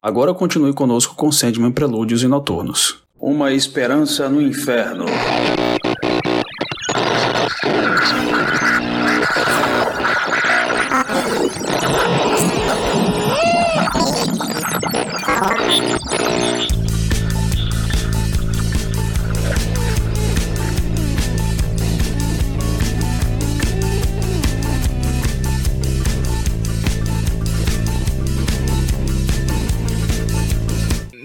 Agora continue conosco com Sandman Prelúdios e Noturnos. Uma esperança no inferno.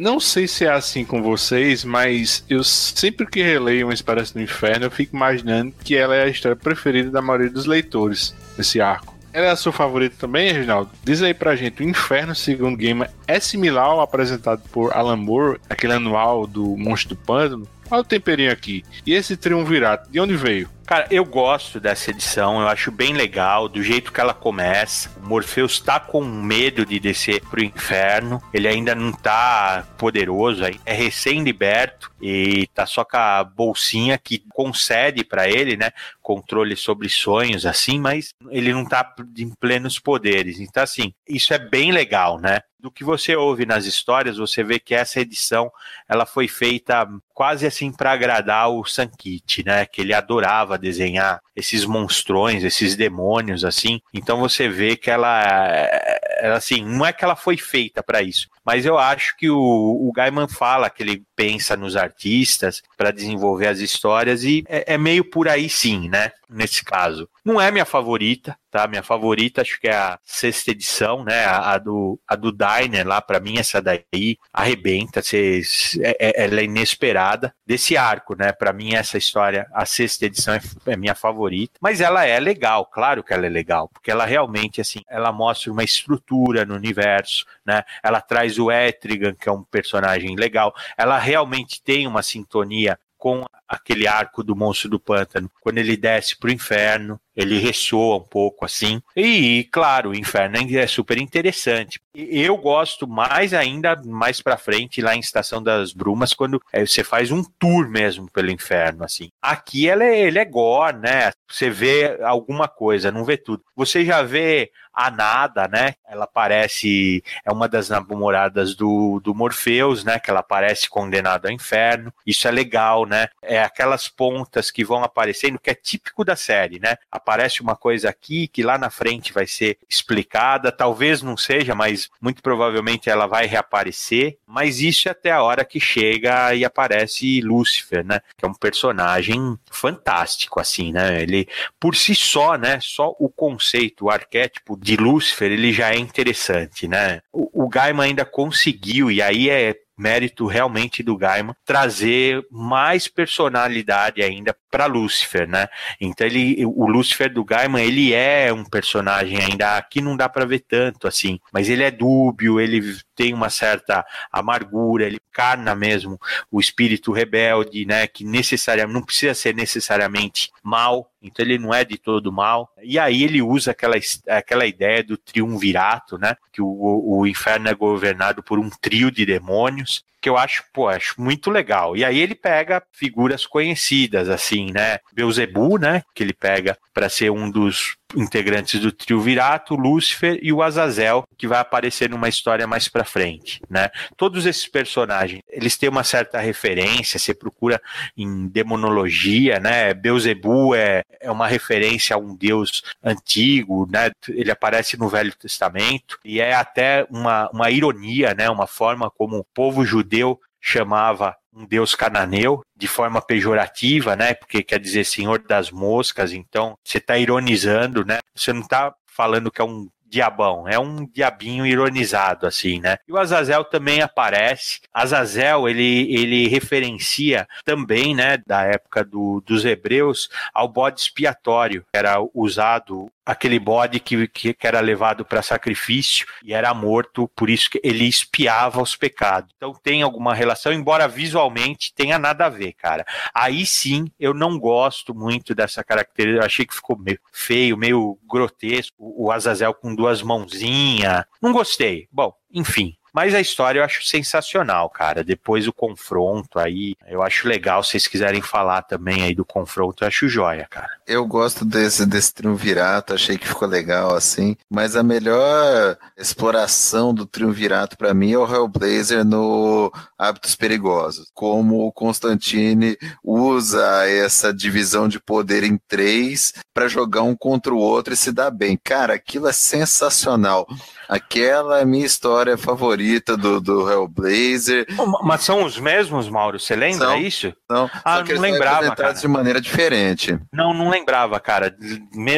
Não sei se é assim com vocês, mas eu sempre que releio uma Esperança do Inferno, eu fico imaginando que ela é a história preferida da maioria dos leitores desse arco. Ela é a sua favorita também, Reginaldo? Diz aí pra gente, o Inferno, segundo Gamer, é similar ao apresentado por Alan Moore, aquele anual do Monstro do Pântano? Olha o temperinho aqui. E esse triunvirato, de onde veio? Cara, eu gosto dessa edição, eu acho bem legal, do jeito que ela começa. O Morpheus tá com medo de descer pro inferno, ele ainda não tá poderoso, é recém-liberto e tá só com a bolsinha que concede para ele, né, controle sobre sonhos, assim, mas ele não tá em plenos poderes. Então, assim, isso é bem legal, né? do que você ouve nas histórias, você vê que essa edição ela foi feita quase assim para agradar o Sankit, né? Que ele adorava desenhar esses monstrões, esses demônios assim. Então você vê que ela, ela assim, não é que ela foi feita para isso, mas eu acho que o, o Gaiman fala que ele pensa nos artistas para desenvolver as histórias e é, é, meio por aí sim, né? Nesse caso. Não é minha favorita, tá? Minha favorita acho que é a sexta edição, né? A, a do, a do Diner lá, para mim essa daí arrebenta, cês, é, é, ela é inesperada desse arco, né? Para mim essa história, a sexta edição é, é minha favorita, mas ela é legal, claro que ela é legal, porque ela realmente assim, ela mostra uma estrutura no universo, né? Ela traz o Etrigan, que é um personagem legal, ela realmente tem uma sintonia com aquele arco do monstro do pântano, quando ele desce pro inferno, ele ressoa um pouco assim. E, claro, o inferno é super interessante. Eu gosto mais ainda mais para frente lá em Estação das Brumas quando é, você faz um tour mesmo pelo inferno assim. Aqui ela é, ele é gore, né? Você vê alguma coisa, não vê tudo. Você já vê a Nada, né? Ela parece é uma das namoradas do, do Morpheus, né? Que ela parece condenada ao inferno. Isso é legal, né? É aquelas pontas que vão aparecendo que é típico da série, né? Aparece uma coisa aqui que lá na frente vai ser explicada, talvez não seja, mas muito provavelmente ela vai reaparecer. Mas isso é até a hora que chega e aparece Lúcifer, né? Que é um personagem fantástico, assim, né? Ele por si só, né? Só o conceito, o arquétipo de Lúcifer, ele já é interessante, né? O, o Gaiman ainda conseguiu, e aí é mérito realmente do Gaiman trazer mais personalidade ainda para Lúcifer, né? Então ele, o Lúcifer do Gaiman, ele é um personagem ainda aqui não dá para ver tanto assim, mas ele é dúbio, ele tem uma certa amargura, ele carna mesmo o espírito rebelde, né? Que necessariamente não precisa ser necessariamente mal, então ele não é de todo mal. E aí ele usa aquela, aquela ideia do triunvirato, né? Que o, o inferno é governado por um trio de demônios que eu acho, pô, acho muito legal. E aí ele pega figuras conhecidas, assim, né? Beuzebu, né? Que ele pega para ser um dos integrantes do trio Virato, Lúcifer e o Azazel, que vai aparecer numa história mais para frente, né? Todos esses personagens, eles têm uma certa referência, você procura em demonologia, né? Beuzebu é, é uma referência a um deus antigo, né? Ele aparece no Velho Testamento e é até uma, uma ironia, né? Uma forma como o povo judeu chamava um deus cananeu de forma pejorativa, né? Porque quer dizer senhor das moscas, então você está ironizando, né? Você não está falando que é um diabão, é um diabinho ironizado, assim, né? E o Azazel também aparece. Azazel, ele, ele referencia também, né, da época do, dos hebreus, ao bode expiatório, era usado aquele bode que, que, era levado para sacrifício e era morto, por isso que ele espiava os pecados. Então tem alguma relação, embora visualmente tenha nada a ver, cara. Aí sim, eu não gosto muito dessa característica, eu achei que ficou meio feio, meio grotesco, o Azazel com mãozinhas. Não gostei. Bom, enfim, Mas a história eu acho sensacional, cara. Depois o confronto aí, eu acho legal. Se vocês quiserem falar também aí do confronto, eu acho joia, cara. Eu gosto desse, desse triunvirato, achei que ficou legal assim. Mas a melhor exploração do triunvirato para mim é o Hellblazer no Hábitos Perigosos. Como o Constantine usa essa divisão de poder em três para jogar um contra o outro e se dar bem. Cara, aquilo é sensacional. Aquela é minha história favorita do, do Hellblazer. Mas são os mesmos, Mauro? Você lembra são, isso? Não, ah, não lembrava. Cara. de maneira diferente. Não, não lembrava, cara.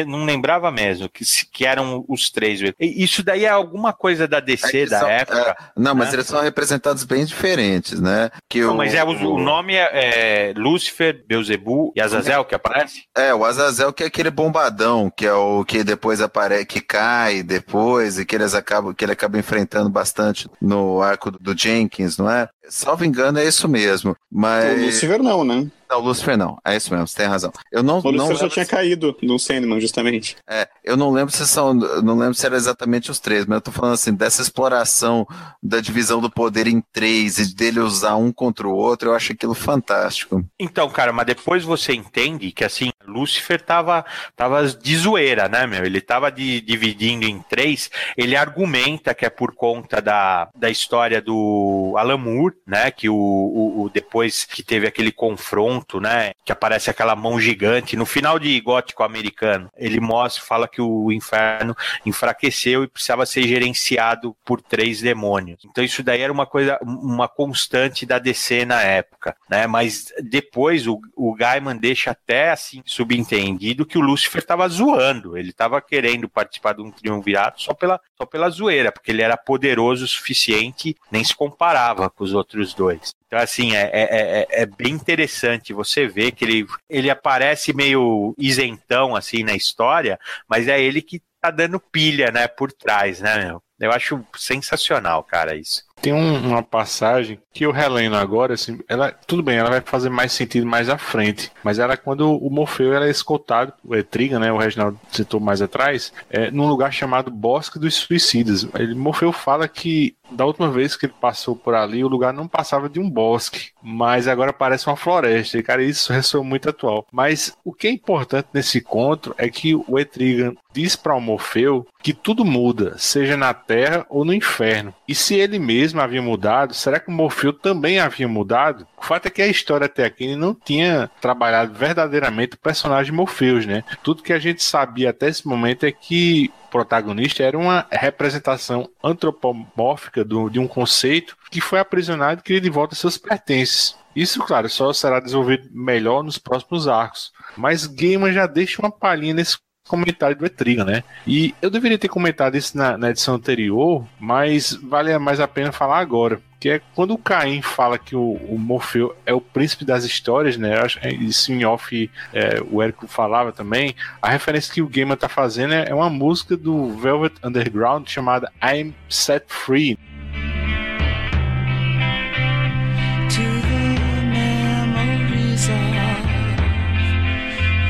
Não lembrava mesmo que, que eram os três. Isso daí é alguma coisa da DC é da são, época. É, não, mas né? eles são representados bem diferentes, né? Que não, o, mas é, o, o nome é, é Lúcifer, Beuzebu e Azazel que aparece? É, o Azazel que é aquele bombadão, que é o que depois aparece, que cai depois e que eles acabam, que ele acaba enfrentando bastante no arco do Jenkins, não é? Salvo engano, é isso mesmo. Mas. O Lucifer não, né? Não, o Lucifer não. É isso mesmo, você tem razão. Eu não, o Lucifer só tinha se... caído no Sandman, justamente. É, eu não lembro se são. Não lembro se era exatamente os três, mas eu tô falando assim, dessa exploração da divisão do poder em três e dele usar um contra o outro, eu acho aquilo fantástico. Então, cara, mas depois você entende que assim, Lucifer tava, tava de zoeira, né, meu? Ele tava de, dividindo em três. Ele argumenta que é por conta da, da história do Alan Moore, né? Que o, o, o depois que teve aquele confronto, né? Que aparece aquela mão gigante. No final de Gótico Americano, ele mostra, fala que o inferno enfraqueceu e precisava ser gerenciado por três demônios. Então isso daí era uma coisa, uma constante da DC na época, né? Mas depois o, o Gaiman deixa até assim subentendido que o Lúcifer estava zoando, ele estava querendo participar de um triunvirato só pela, só pela zoeira, porque ele era poderoso o suficiente, nem se comparava com os outros dois. Então, assim, é, é, é, é, bem interessante você ver que ele, ele aparece meio isentão, assim, na história, mas é ele que tá dando pilha, né, por trás, né, meu? Eu acho sensacional, cara, isso. Tem um, uma passagem que eu relendo agora, assim, ela, tudo bem, ela vai fazer mais sentido mais à frente, mas era quando o Morfeu era escoltado, o Etriga, né, o Reginaldo citou mais atrás, é, num lugar chamado Bosque dos Suicidas. Ele, Morfeu fala que da última vez que ele passou por ali, o lugar não passava de um bosque, mas agora parece uma floresta. E, cara, isso ressoa muito atual. Mas o que é importante nesse encontro é que o Etrigan diz para o Morfeu que tudo muda, seja na Terra ou no inferno. E se ele mesmo havia mudado, será que o Morfeu também havia mudado? O fato é que a história até aqui não tinha trabalhado verdadeiramente o personagem Morpheus, né? Tudo que a gente sabia até esse momento é que o protagonista era uma representação antropomórfica do, de um conceito que foi aprisionado e queria de volta seus pertences. Isso, claro, só será desenvolvido melhor nos próximos arcos. Mas Gaiman já deixa uma palhinha nesse comentário do Etriga, né? E eu deveria ter comentado isso na, na, edição anterior, mas vale mais a pena falar agora. Que é quando o Caim fala que o, o Morfeu é o príncipe das histórias, né? Isso em off é, o Érico falava também. A referência que o Gamer tá fazendo é, é uma música do Velvet Underground chamada I'm Set Free.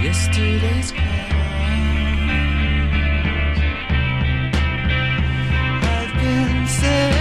yesterday's music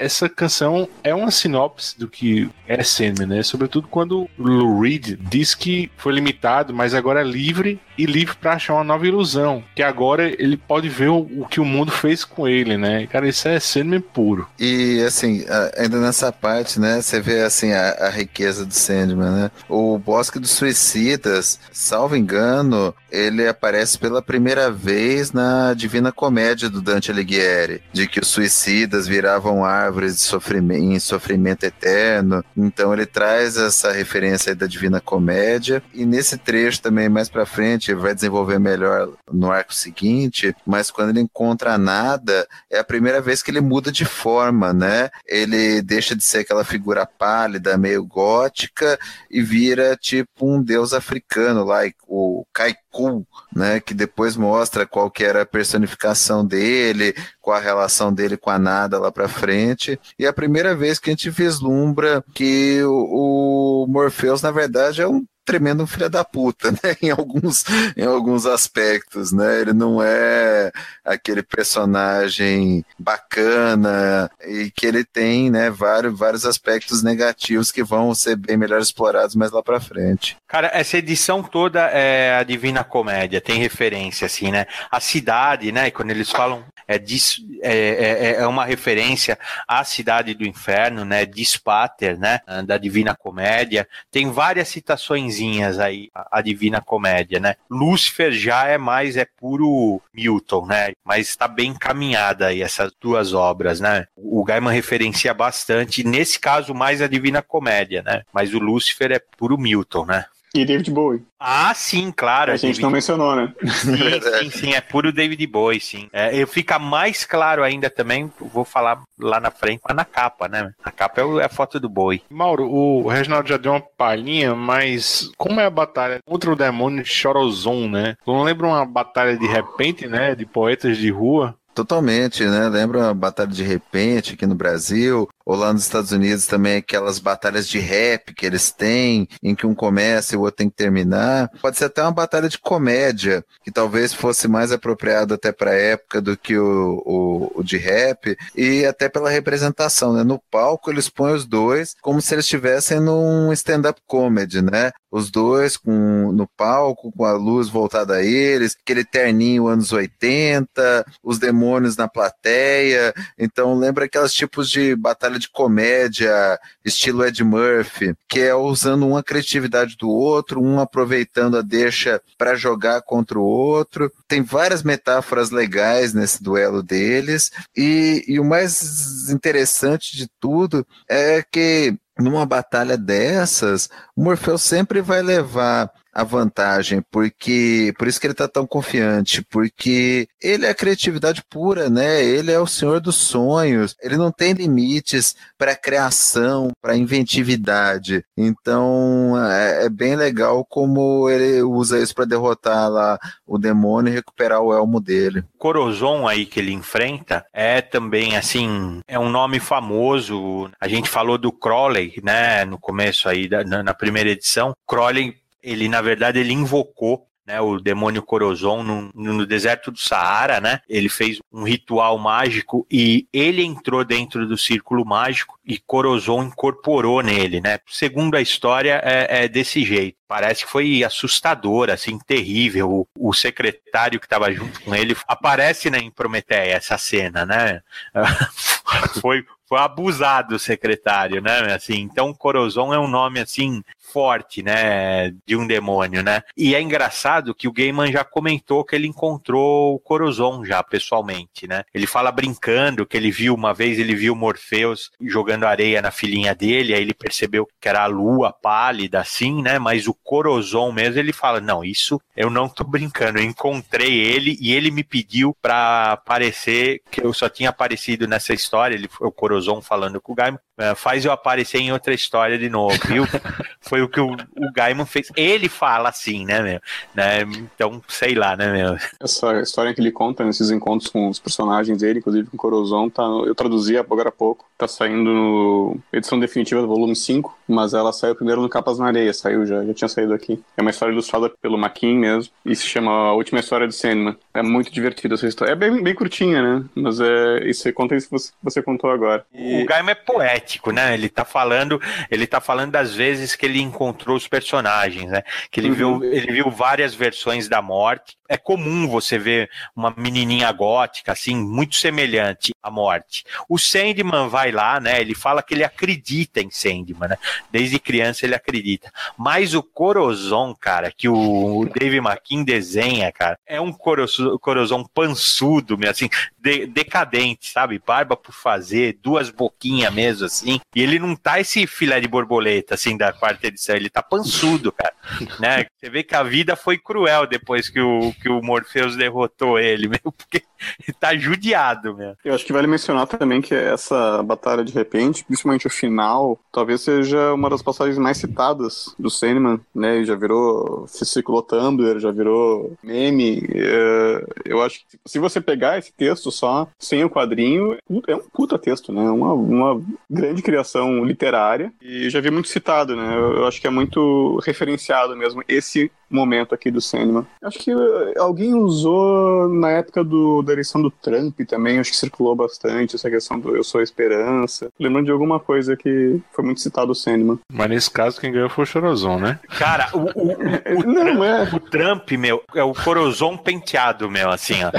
essa canção é uma sinopse do que é Sandman, né? Sobretudo quando Lou Reed diz que foi limitado, mas agora é livre e livre para achar uma nova ilusão. Que agora ele pode ver o, o, que o mundo fez com ele, né? Cara, isso é Sandman puro. E assim, ainda nessa parte, né? Você vê assim a, a riqueza do Sandman, né? O Bosque dos Suicidas, salvo engano, ele aparece pela primeira vez na Divina Comédia do Dante Alighieri, de que os suicidas viravam árvores de sofrimento, em sofrimento eterno. Então ele traz essa referência da Divina Comédia e nesse trecho também mais para frente vai desenvolver melhor no arco seguinte, mas quando ele encontra nada, é a primeira vez que ele muda de forma, né? Ele deixa de ser aquela figura pálida, meio gótica e vira tipo um deus africano lá, o Kai Cool, né? Que depois mostra qual que era a personificação dele, qual a relação dele com a nada lá pra frente. E é a primeira vez que a gente vislumbra que o, o Morpheus, na verdade, é um tremendo filho da puta, né? Em alguns, em alguns aspectos, né? Ele não é aquele personagem bacana e que ele tem, né, vários, vários aspectos negativos que vão ser bem melhor explorados mais lá para frente. Cara, essa edição toda é a Divina Comédia, tem referência, assim, né? A cidade, né? Quando eles falam é, disso, é, é, é, uma referência à cidade do inferno, né? Dispater, né? Da Divina Comédia. Tem várias citações aí, a, a Divina Comédia, né? Lúcifer já é mais, é puro Milton, né? Mas está bem encaminhada aí essas duas obras, né? O Gaiman referencia bastante, nesse caso mais a Divina Comédia, né? Mas o Lúcifer é puro Milton, né? E David Bowie. Ah, sim, claro. A gente David... não mencionou, né? Sim, sim, sim, é puro David Bowie, sim. É, fica mais claro ainda também, vou falar lá na frente, mas na capa, né? A capa é, a foto do Bowie. Mauro, o Reginaldo já deu uma palhinha, mas como é a batalha contra o demônio de Chorozon, né? Não lembra uma batalha de repente, né? De poetas de rua? Totalmente, né? Lembra a Batalha de Repente aqui no Brasil, ou lá nos Estados Unidos também aquelas batalhas de rap que eles têm, em que um começa e o outro tem que terminar. Pode ser até uma batalha de comédia, que talvez fosse mais apropriado até para a época do que o, o, o, de rap, e até pela representação, né? No palco eles põem os dois como se eles estivessem num stand-up comedy, né? Os dois com, no palco, com a luz voltada a eles, aquele terninho anos 80, os demônios na plateia. Então lembra aqueles tipos de batalha de comédia, estilo Ed Murphy, que é usando uma criatividade do outro, um aproveitando a deixa para jogar contra o outro. Tem várias metáforas legais nesse duelo deles, e, e o mais interessante de tudo é que numa batalha dessas, o Morfeu sempre vai levar a vantagem, porque por isso que ele está tão confiante, porque ele é a criatividade pura, né? Ele é o senhor dos sonhos, ele não tem limites para criação, para inventividade. Então é, é, bem legal como ele usa isso para derrotar lá o demônio e recuperar o elmo dele. Corozon aí que ele enfrenta é também assim, é um nome famoso. A gente falou do Crowley, né, no começo aí da, na, na primeira edição. Crowley ele na verdade ele invocou né, o demônio Corozon no, no, deserto do Saara, né? Ele fez um ritual mágico e ele entrou dentro do círculo mágico e Corozon incorporou nele, né? Segundo a história, é, é desse jeito. Parece que foi assustador, assim, terrível. O, o secretário que estava junto com ele aparece né, em Prometeia essa cena, né? foi, foi abusado o secretário, né? Assim, então Corozon é um nome assim forte, né, de um demônio, né? E é engraçado que o Gaiman já comentou que ele encontrou o Corozon já pessoalmente, né? Ele fala brincando que ele viu uma vez, ele viu Morpheus jogando areia na filhinha dele, aí ele percebeu que era a lua pálida assim, né? Mas o Corozon mesmo, ele fala: "Não, isso eu não tô brincando, eu encontrei ele e ele me pediu para aparecer que eu só tinha aparecido nessa história, ele o Corozon falando com o Gaiman, é, faz eu aparecer em outra história de novo, viu? Foi o que o, o Gaiman fez. Ele fala assim, né, meu? Né? Então, sei lá, né, meu? Essa história que ele conta nesses encontros com os personagens dele, inclusive com o Corozon, tá, eu traduzi agora há pouco. Tá saindo no edição definitiva do volume 5, mas ela saiu primeiro no Capas na Areia, saiu já, já tinha saído aqui. É uma história ilustrada pelo Maquin mesmo, e se chama A Última História de Sandman. É muito divertida essa história. É bem, bem curtinha, né? Mas é, isso conta isso que você, você contou agora. E... O Gaiman é poético, né? Ele tá falando, ele tá falando das vezes que ele encontrou os personagens, né? Que ele uhum. viu, ele viu várias versões da morte. É comum você ver uma menininha gótica assim, muito semelhante à morte. O Sandman vai lá, né? Ele fala que ele acredita em Sandman, né? Desde criança ele acredita. Mas o Corozon, cara, que o Dave McKean desenha, cara, é um Corozon pançudo, assim, de, decadente, sabe? Barba por fazer, duas boquinhas mesmo, assim. E ele não tá esse filé de borboleta, assim, da quarta edição. Ele tá pançudo, cara. né? Você vê que a vida foi cruel depois que o que o Morpheus derrotou ele, meu, porque ele tá judiado, meu. Eu acho que vale mencionar também que essa batalha de repente, principalmente o final, talvez seja uma das passagens mais citadas do Sandman, né? Já virou, se circulou Tumblr, já virou meme. É, eu acho que se você pegar esse texto só, sem o quadrinho, é um puta texto, né? Uma, uma grande criação literária e já vi muito citado, né? Eu, acho que é muito referenciado mesmo esse momento aqui do Sandman. Acho que alguém usou na época do, da eleição do Trump também, acho que circulou bastante essa questão do Eu Sou a Esperança. Lembrando de alguma coisa que foi muito citado o Sandman. Mas nesse caso, quem ganhou foi o Chorozon, né? Cara, o, o, o, o Não, Trump, é. o Trump, meu, é o Corozon penteado, meu, assim, ó.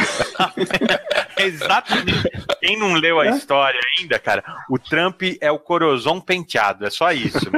Exatamente. Quem não leu a é? história ainda, cara, o Trump é o Corozon penteado, é só isso.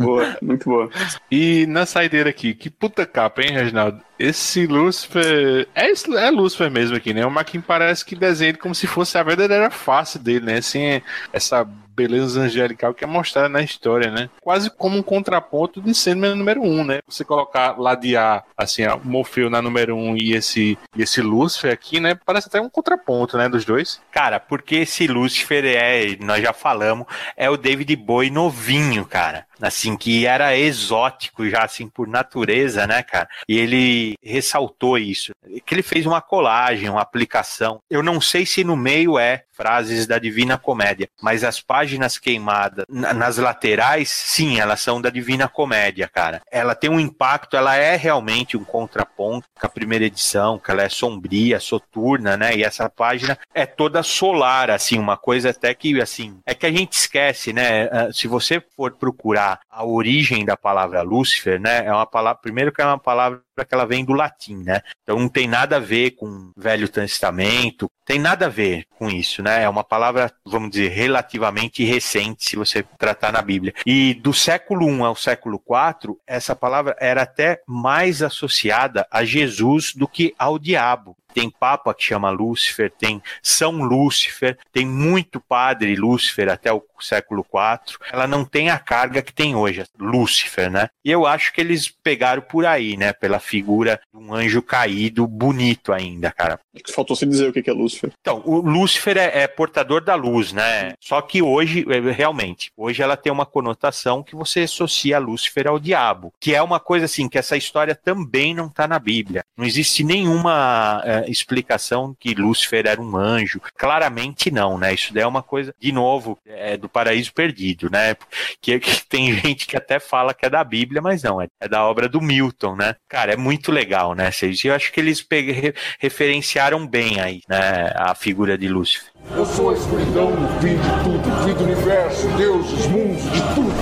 Boa, muito boa. E na saideira aqui, que puta capa, hein, Reginaldo? Esse Lucifer. É, é Lucifer mesmo aqui, né? O Maquin parece que desenha como se fosse a verdadeira face dele, né? Assim, essa beleza angelical que é mostrada na história, né? Quase como um contraponto de Sandman número 1, um, né? Você colocar ladear, assim, o Morfeu na número 1 um e esse, e esse Lúcifer aqui, né? Parece até um contraponto, né? Dos dois. Cara, porque esse Lúcifer é, nós já falamos, é o David Bowie novinho, cara assim, que era exótico já, assim, por natureza, né, cara? E ele ressaltou isso, que ele fez uma colagem, uma aplicação. Eu não sei se no meio é frases da Divina Comédia, mas as páginas queimadas nas laterais, sim, elas são da Divina Comédia, cara. Ela tem um impacto, ela é realmente um contraponto com a primeira edição, que ela é sombria, soturna, né? E essa página é toda solar, assim, uma coisa até que, assim, é que a gente esquece, né? Ah, se você for procurar a origem da palavra Lúcifer, né? É uma palavra, primeiro que é uma palavra que ela vem do latim, né? Então não tem nada a ver com Velho Testamento, tem nada a ver com isso, né? É uma palavra, vamos dizer, relativamente recente, se você tratar na Bíblia. E do século I ao século IV, essa palavra era até mais associada a Jesus do que ao diabo tem Papa que chama Lúcifer, tem São Lúcifer, tem muito padre Lúcifer até o século IV. Ela não tem a carga que tem hoje, Lúcifer, né? E eu acho que eles pegaram por aí, né? Pela figura de um anjo caído, bonito ainda, cara. Faltou se dizer o que é Lúcifer. Então, o Lúcifer é, é portador da luz, né? Só que hoje, é, realmente, hoje ela tem uma conotação que você associa Lúcifer ao diabo, que é uma coisa assim, que essa história também não está na Bíblia. Não existe nenhuma é, explicação que Lúcifer era um anjo. Claramente não, né? Isso daí é uma coisa, de novo, é do paraíso perdido, né? Que, que tem gente que até fala que é da Bíblia, mas não, é, é da obra do Milton, né? Cara, é muito legal, né? Eu acho que eles re, referenciaram bem aí, né? A figura de Lúcifer. Eu sou a escuridão, o fim de tudo, o fim do universo, deuses, mundos, de tudo.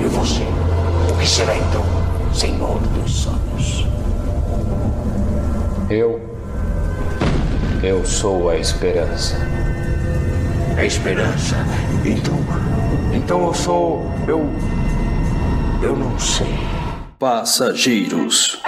E você? O que será então, Senhor dos Sonhos? Eu. Eu sou a esperança. A esperança? Então. Então eu sou. Eu. Eu não sei. Passageiros.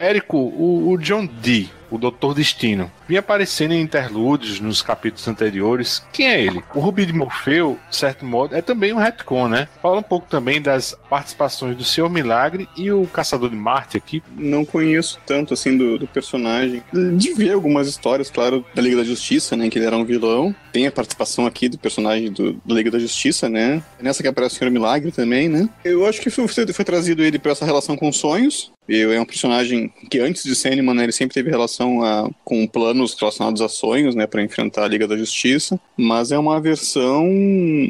Érico, o, o John Dee o Doutor Destino. Vinha aparecendo em interlúdios nos capítulos anteriores. Quem é ele? O Rubi de Morfeu, de certo modo, é também um retcon, né? Fala um pouco também das participações do Senhor Milagre e o Caçador de Marte aqui. Não conheço tanto assim do, do personagem. De ver algumas histórias, claro, da Liga da Justiça, né? Que ele era um vilão. Tem a participação aqui do personagem do, Liga da Justiça, né? Nessa que aparece o Senhor Milagre também, né? Eu acho que foi, foi trazido ele para essa relação com sonhos. Ele é um personagem que antes de Sandman, ele sempre teve relação a, com planos relacionados a sonhos, né, para enfrentar a Liga da Justiça, mas é uma versão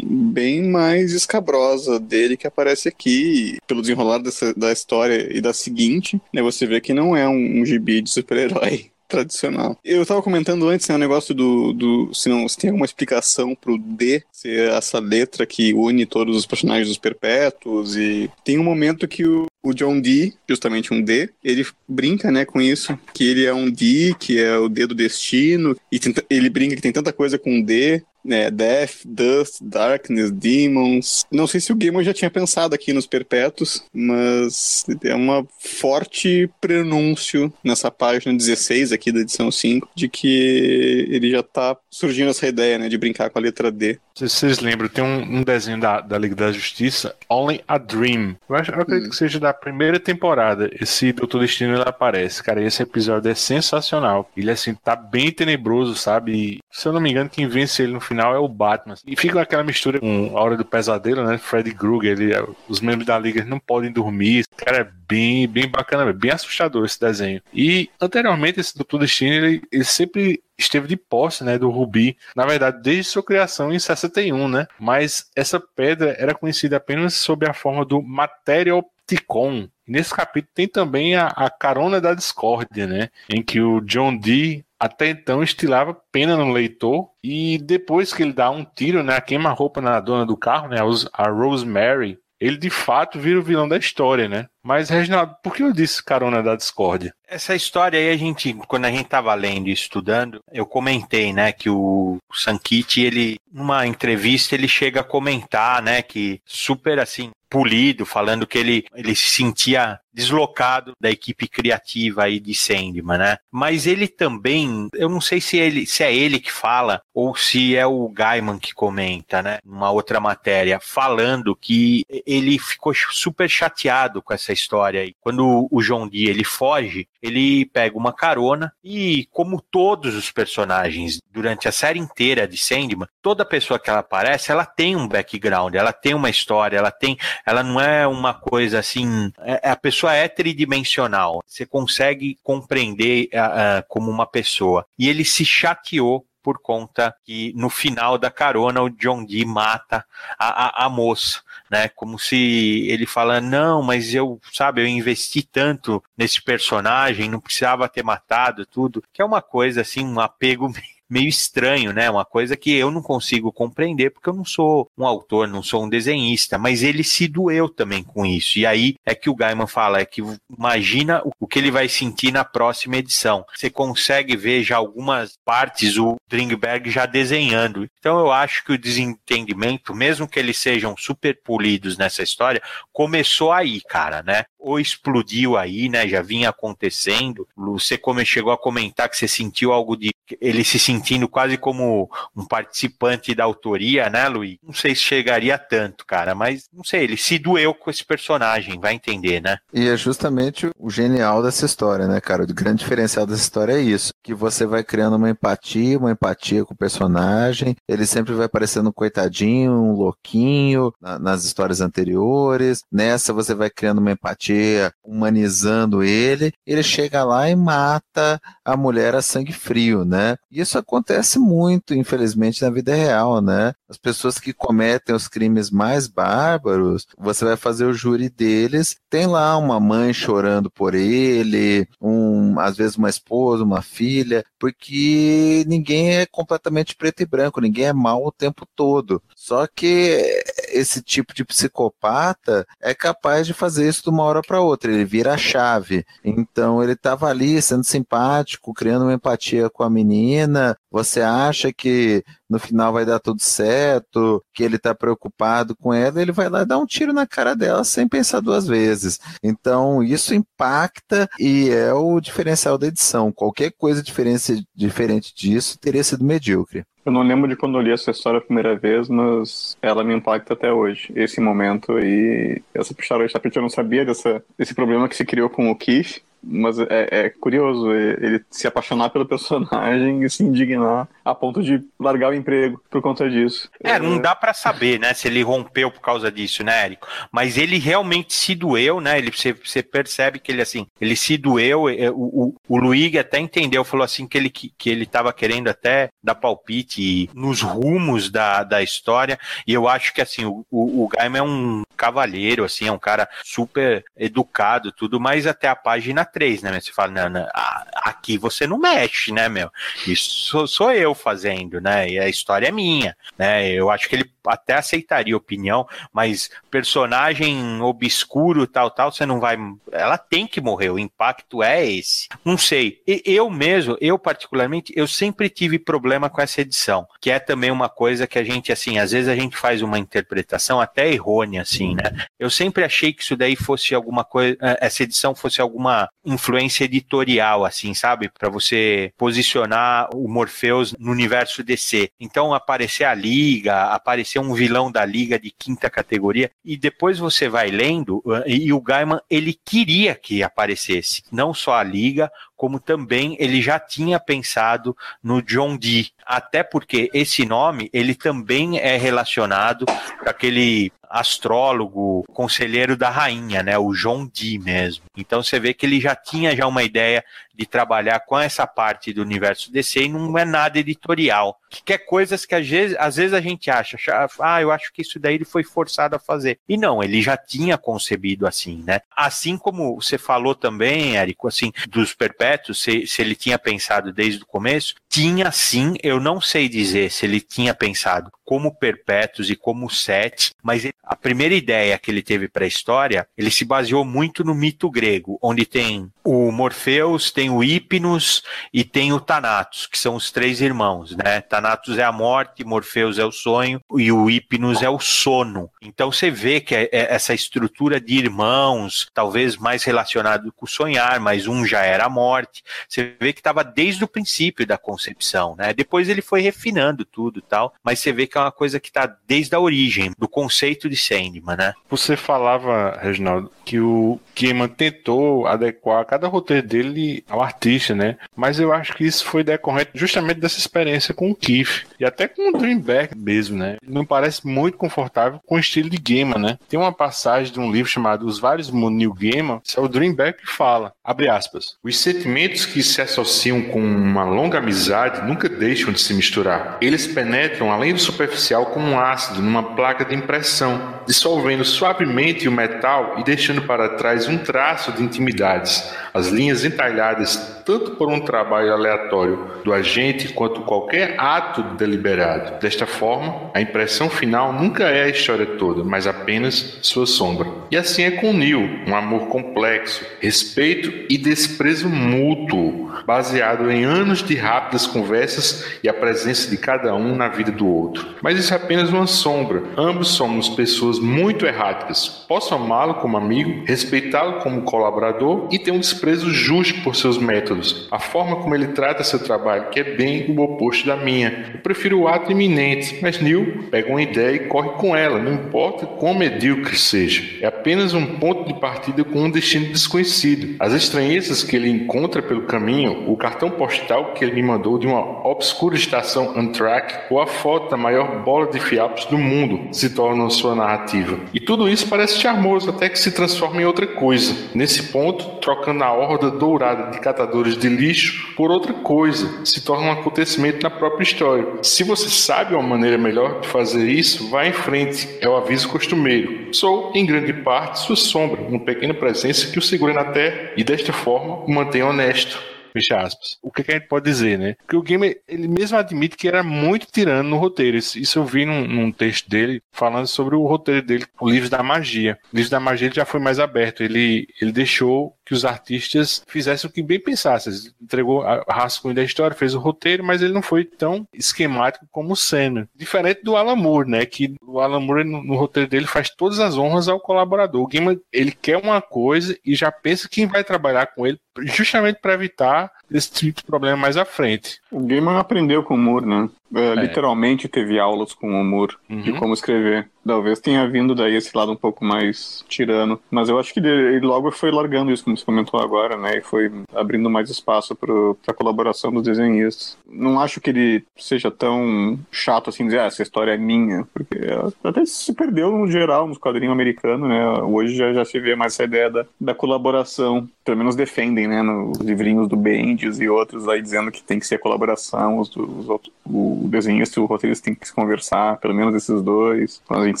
bem mais escabrosa dele que aparece aqui, pelo desenrolar dessa, da história e da seguinte, né, você vê que não é um, um gibi de super-herói tradicional. Eu tava comentando antes, né, o negócio do, do se não se tem alguma explicação pro D ser essa letra que une todos os personagens dos perpétuos e tem um momento que o, o John Dee, justamente um D, ele brinca, né, com isso, que ele é um D, que é o D do destino, e ele brinca que tem tanta coisa com D, né, Death, Dust, Darkness, Demons. Não sei se o Gamer já tinha pensado aqui nos Perpétuos, mas é uma forte prenúncio nessa página 16 aqui da edição 5 de que ele já tá surgindo essa ideia, né, de brincar com a letra D. Se vocês lembram, tem um, um desenho da, da Liga da Justiça, Only a Dream. Eu, acho, eu acredito que seja da primeira temporada. Esse Doutor Destino ele aparece. Cara, esse episódio é sensacional. Ele, assim, tá bem tenebroso, sabe? E, se eu não me engano, quem vence ele no final é o Batman. E fica aquela mistura com a Hora do Pesadelo, né? Freddy Krueger, ele, os membros da Liga não podem dormir. Cara, é bem, bem bacana, bem assustador esse desenho. E anteriormente, esse Doutor Destino, ele, ele sempre esteve de posse, né, do rubi, na verdade, desde sua criação em 61, né? Mas essa pedra era conhecida apenas sob a forma do Material Opticon. Nesse capítulo tem também a, a carona da discórdia, né? Em que o John Dee até então estilava pena no leitor e depois que ele dá um tiro, né, queima-roupa na dona do carro, né, a Rosemary, ele de fato vira o vilão da história, né? Mas, Reginaldo, por que eu disse carona da discórdia? Essa história aí, a gente, quando a gente estava lendo e estudando, eu comentei, né, que o Sankit, ele, numa entrevista, ele chega a comentar, né, que super assim, polido, falando que ele, ele se sentia deslocado da equipe criativa aí de Sandman, né? Mas ele também, eu não sei se ele se é ele que fala ou se é o Gaiman que comenta, né? Uma outra matéria falando que ele ficou super chateado com essa história aí. Quando o John Dee ele foge, ele pega uma carona e como todos os personagens durante a série inteira de Sandman, toda pessoa que ela aparece, ela tem um background, ela tem uma história, ela tem, ela não é uma coisa assim, é, a pessoa pessoa é tridimensional. Você consegue compreender uh, como uma pessoa. E ele se chateou por conta que no final da carona o John Dee mata a, a, a, moça, né? Como se ele fala, não, mas eu, sabe, eu investi tanto nesse personagem, não precisava ter matado tudo, que é uma coisa assim, um apego meio estranho, né? Uma coisa que eu não consigo compreender porque eu não sou um autor, não sou um desenhista, mas ele se doeu também com isso. E aí é que o Gaiman fala, é que imagina o que ele vai sentir na próxima edição. Você consegue ver já algumas partes o Dringberg já desenhando. Então eu acho que o desentendimento, mesmo que eles sejam super polidos nessa história, começou aí, cara, né? Ou explodiu aí, né? Já vinha acontecendo. Você chegou a comentar que você sentiu algo de ele se sentindo quase como um participante da autoria, né, Luiz? Não sei se chegaria tanto, cara, mas não sei, ele se doeu com esse personagem, vai entender, né? E é justamente o genial dessa história, né, cara? O grande diferencial dessa história é isso, que você vai criando uma empatia, uma empatia com o personagem, ele sempre vai parecendo um coitadinho, um louquinho na, nas histórias anteriores, nessa você vai criando uma empatia, humanizando ele, ele chega lá e mata a mulher a sangue frio, né? Isso acontece muito, infelizmente, na vida real, né? As pessoas que cometem os crimes mais bárbaros, você vai fazer o júri deles, tem lá uma mãe chorando por ele, um, às vezes uma esposa, uma filha, porque ninguém é completamente preto e branco, ninguém é mal o tempo todo. Só que esse tipo de psicopata é capaz de fazer isso de uma hora para outra, ele vira a chave. Então ele estava ali sendo simpático, criando uma empatia com a menina. Você acha que no final vai dar tudo certo, que ele está preocupado com ela, ele vai lá dar um tiro na cara dela sem pensar duas vezes. Então, isso impacta e é o diferencial da edição. Qualquer coisa diferente disso teria sido medíocre. Eu não lembro de quando eu li essa história a primeira vez, mas ela me impacta até hoje. Esse momento aí, essa pistola de tapete eu não sabia dessa, desse problema que se criou com o Keith. Mas é, é, curioso ele se apaixonar pelo personagem e se indignar a ponto de largar o emprego por conta disso. É, não dá para saber, né, se ele rompeu por causa disso, né, Érico? Mas ele realmente se doeu, né? Ele, você, você percebe que ele, assim, ele se doeu. É, o, o, o Luigi até entendeu, falou assim que ele, que, que ele tava querendo até dar palpite nos rumos da, da história. E eu acho que, assim, o, o, o Gaiman é um cavalheiro, assim, é um cara super educado, tudo, mas até a página 3, né? Você fala, não, não, aqui você não mexe, né, meu? Isso sou, sou eu fazendo, né? E a história é minha, né? Eu acho que ele até aceitaria opinião, mas personagem obscuro, tal, tal, você não vai. Ela tem que morrer, o impacto é esse. Não sei. Eu mesmo, eu particularmente, eu sempre tive problema com essa edição, que é também uma coisa que a gente, assim, às vezes a gente faz uma interpretação até errônea, assim, né? Eu sempre achei que isso daí fosse alguma coisa, eh, essa edição fosse alguma influência editorial, assim, sabe? Para você posicionar o Morpheus no universo DC. Então, aparecer a Liga, aparecer um vilão da Liga de quinta categoria, e depois você vai lendo, eh, e o Gaiman, ele queria que aparecesse, não só a Liga, como também ele já tinha pensado no John Dee, até porque esse nome ele também é relacionado com aquele astrólogo, conselheiro da rainha, né, o John Dee mesmo. Então você vê que ele já tinha já uma ideia de trabalhar com essa parte do universo DC e não é nada editorial. Que é coisas que às vezes, às vezes a gente acha, ah, eu acho que isso daí ele foi forçado a fazer. E não, ele já tinha concebido assim, né? Assim como você falou também, Érico, assim, dos perpétuos, se, se ele tinha pensado desde o começo, tinha sim, eu não sei dizer se ele tinha pensado como perpétuos e como sete, mas a primeira ideia que ele teve para a história, ele se baseou muito no mito grego, onde tem o Morpheus, tem o Hipnos e tem o Thanatos, que são os três irmãos, né? Thanatos é a morte, Morpheus é o sonho e o Hipnos é o sono. Então você vê que é, é essa estrutura de irmãos, talvez mais relacionado com o sonhar, mas um já era a morte. Você vê que estava desde o princípio da concepção, né? Depois ele foi refinando tudo tal, mas você vê que que é uma coisa que está desde a origem, do conceito de Sandman, né? Você falava, Reginaldo, que o Gaiman tentou adequar cada roteiro dele ao artista, né? Mas eu acho que isso foi decorrente justamente dessa experiência com o Keith e até com o Dreamback mesmo, né? Não parece muito confortável com o estilo de Gaiman, né? Tem uma passagem de um livro chamado Os Vários Neil Gaiman, que é o Dreamback que fala, abre aspas, os sentimentos que se associam com uma longa amizade nunca deixam de se misturar. Eles penetram além do super superficial como um ácido numa placa de impressão, dissolvendo suavemente o metal e deixando para trás um traço de intimidades, as linhas entalhadas tanto por um trabalho aleatório do agente quanto qualquer ato deliberado. Desta forma, a impressão final nunca é a história toda, mas apenas sua sombra. E assim é com Neil, um amor complexo, respeito e desprezo mútuo, baseado em anos de rápidas conversas e a presença de cada um na vida do outro. Mas isso é apenas uma sombra. Ambos somos pessoas muito erráticas. Posso amá-lo como amigo, respeitá-lo como colaborador e ter um desprezo justo por seus métodos a forma como ele trata seu trabalho, que é bem o oposto da minha. Eu prefiro o ato iminente, mas Neil pega uma ideia e corre com ela, não importa quão medíocre seja. É apenas um ponto de partida com um destino desconhecido. As estranhezas que ele encontra pelo caminho, o cartão postal que ele me mandou de uma obscura estação Amtrak ou a foto da maior bola de fiapos do mundo se tornam sua narrativa. E tudo isso parece charmoso até que se transforma em outra coisa. Nesse ponto, trocando a horda dourada de catadores de lixo por outra coisa, se torna um acontecimento na própria história. Se você sabe uma maneira melhor de fazer isso, vá em frente, é o aviso costumeiro. Sou, em grande parte, sua sombra, uma pequena presença que o segura na terra e desta forma mantém honesto. Fecha aspas. O que, que, a gente pode dizer, né? Porque o Gamer, ele mesmo admite que era muito tirano no roteiro. Isso eu vi num, num, texto dele falando sobre o roteiro dele, o livro da magia. O livro da magia ele já foi mais aberto. Ele, ele deixou que os artistas fizessem o que bem pensassem. Entregou a rascunho da história, fez o roteiro, mas ele não foi tão esquemático como o Senna. Diferente do Alan Moore, né? Que o Alan Moore, no, no roteiro dele, faz todas as honras ao colaborador. O Gaiman, ele quer uma coisa e já pensa quem vai trabalhar com ele, justamente para evitar esse tipo de problema mais à frente. O Gaiman aprendeu com o Moore, né? É, é. Literalmente teve aulas com o Moore uhum. de como escrever. Talvez tenha vindo daí esse lado um pouco mais tirano. Mas eu acho que ele logo foi largando isso, como você comentou agora, né? E foi abrindo mais espaço para a colaboração dos desenhistas. Não acho que ele seja tão chato assim, dizer, ah, essa história é minha. Porque até se perdeu no geral nos quadrinhos americanos, né? Hoje já, já se vê mais essa ideia da, da colaboração. Pelo menos defendem, né? Nos livrinhos do Bendis e outros aí dizendo que tem que ser colaboração. Os, os, o o desenhista e o roteirista têm que se conversar, pelo menos esses dois. A gente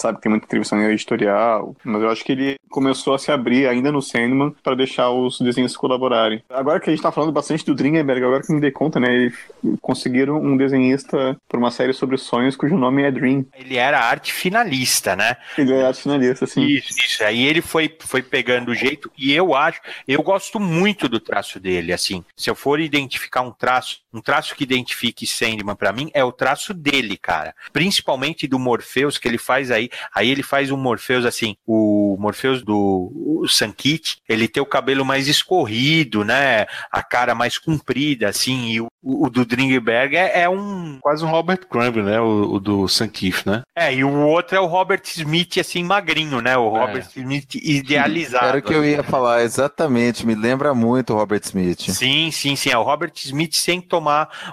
sabe que tem muita intervenção editorial, mas eu acho que ele começou a se abrir ainda no Sandman para deixar os desenhistas colaborarem. Agora que a gente tá falando bastante do Dringenberg, agora que me dei conta, né, eles conseguiram um desenhista para uma série sobre sonhos cujo nome é Dream. Ele era arte finalista, né? Ele é arte finalista, sim. Isso, isso. Aí ele foi, foi pegando o jeito e eu acho, eu gosto muito do traço dele, assim. Se eu for identificar um traço, um traço que identifique Sandman para mim é o traço dele, cara. Principalmente do Morpheus que ele faz aí. Aí ele faz um Morpheus assim, o Morpheus do Sankit, ele tem o cabelo mais escorrido, né? A cara mais comprida, assim, e o, o do Dringberg é, é, um. Quase um Robert Crumb, né? O, o do Sankif, né? É, e o outro é o Robert Smith, assim, magrinho, né? O Robert é. Smith idealizado. Era o que eu ia falar, exatamente. Me lembra muito o Robert Smith. Sim, sim, sim. É o Robert Smith sem tomar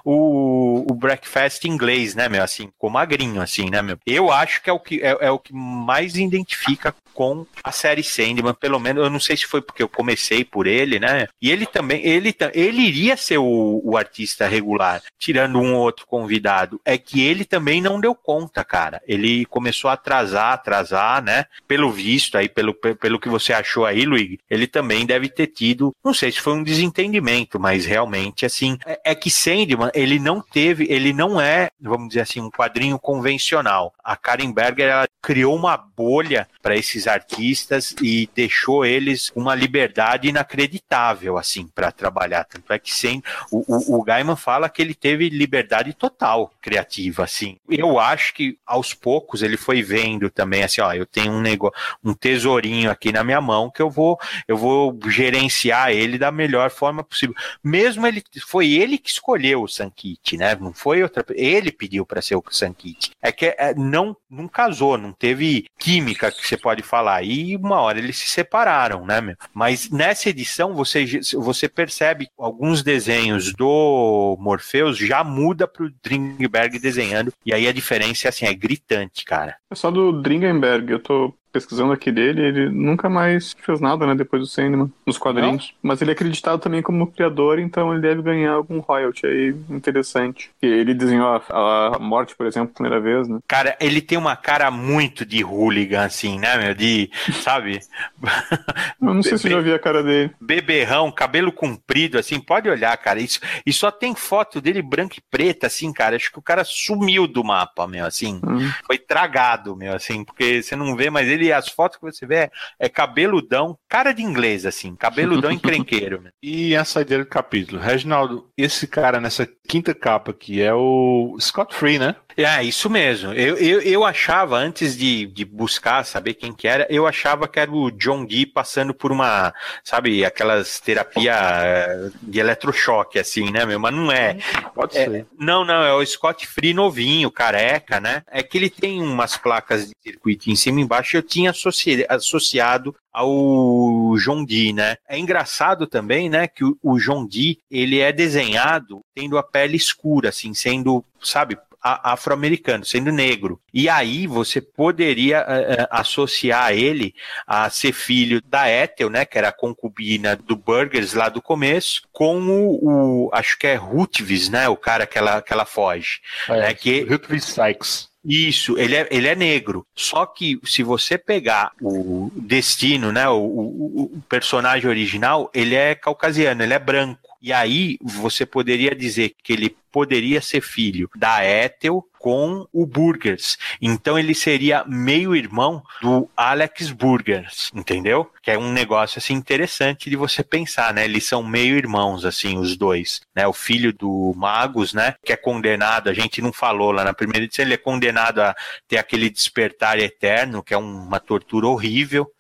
o, o breakfast inglês, né, meu? Assim, ficou magrinho, assim, né, meu? Eu acho que é o que, é, é o que mais identifica com a série Sandman, pelo menos, eu não sei se foi porque eu comecei por ele, né? E ele também, ele, ele iria ser o, o artista regular, tirando um ou outro convidado. É que ele também não deu conta, cara. Ele começou a atrasar, atrasar, né? Pelo visto aí, pelo, pelo que você achou aí, Luiz, ele também deve ter tido, não sei se foi um desentendimento, mas realmente, assim, é, é que Sandman, ele não teve, ele não é, vamos dizer assim, um quadrinho convencional. A Karen Berger, ela criou uma bolha para esses artistas e deixou eles uma liberdade inacreditável assim para trabalhar. Tanto é que sem o, o, o Gaiman fala que ele teve liberdade total criativa assim. Eu acho que aos poucos ele foi vendo também assim, ó, eu tenho um negócio, um tesourinho aqui na minha mão que eu vou eu vou gerenciar ele da melhor forma possível. Mesmo ele foi ele que escolheu o Sankit, né? Não foi outra, ele pediu para ser o Sankit. É que é, não não casou, não teve química que você pode falar. E uma hora eles se separaram, né, meu? Mas nessa edição você, você percebe alguns desenhos do Morpheus já muda pro Dringberg desenhando. E aí a diferença é assim, é gritante, cara. É só do Dringenberg, eu tô pesquisando aqui dele, ele nunca mais fez nada, né, depois do Sandman, nos quadrinhos. Não? Mas ele é acreditado também como criador, então ele deve ganhar algum royalty aí interessante. E ele desenhou a, a, morte, por exemplo, primeira vez, né? Cara, ele tem uma cara muito de hooligan, assim, né, meu? De, sabe? Eu não sei se eu já vi a cara dele. Beberrão, cabelo comprido, assim, pode olhar, cara. Isso, e só tem foto dele branca e preta, assim, cara. Acho que o cara sumiu do mapa, meu, assim. Uhum. Foi tragado, meu, assim, porque você não vê mais ele as fotos que você vê é, cabeludão, cara de inglês, assim, cabeludão encrenqueiro. Né? E a saída do capítulo. Reginaldo, esse cara nessa quinta capa aqui é o Scott Free, né? É, isso mesmo. Eu, eu, eu achava, antes de, de buscar saber quem que era, eu achava que era o John Dee passando por uma, sabe, aquelas terapia eh, de eletrochoque, assim, né, meu? Mas não é. Pode é, ser. Não, não, é o Scott Free novinho, careca, né? É que ele tem umas placas de circuito em cima e embaixo, eu tinha associ, associado ao John Dee, né? É engraçado também, né, que o, o John Dee, ele é desenhado tendo a pele escura, assim, sendo, sabe, afro-americano, sendo negro. E aí você poderia uh, associar ele a ser filho da Ethel, né, que era a concubina do Burgers lá do começo, com o, o acho que é Rutvis, né, o cara que ela, que ela foge. É, né, que... Rutvis Sykes. Isso, ele é, ele é negro. Só que se você pegar o destino, né, o, o, o personagem original, ele é caucasiano, ele é branco. E aí você poderia dizer que ele poderia ser filho da Ethel com o Burgers. Então ele seria meio-irmão do Alex Burgers, entendeu? Que é um negócio assim interessante de você pensar, né? Eles são meio-irmãos assim, os dois, né? O filho do Magus, né, que é condenado, a gente não falou lá na primeira edição, ele é condenado a ter aquele despertar eterno, que é uma tortura horrível?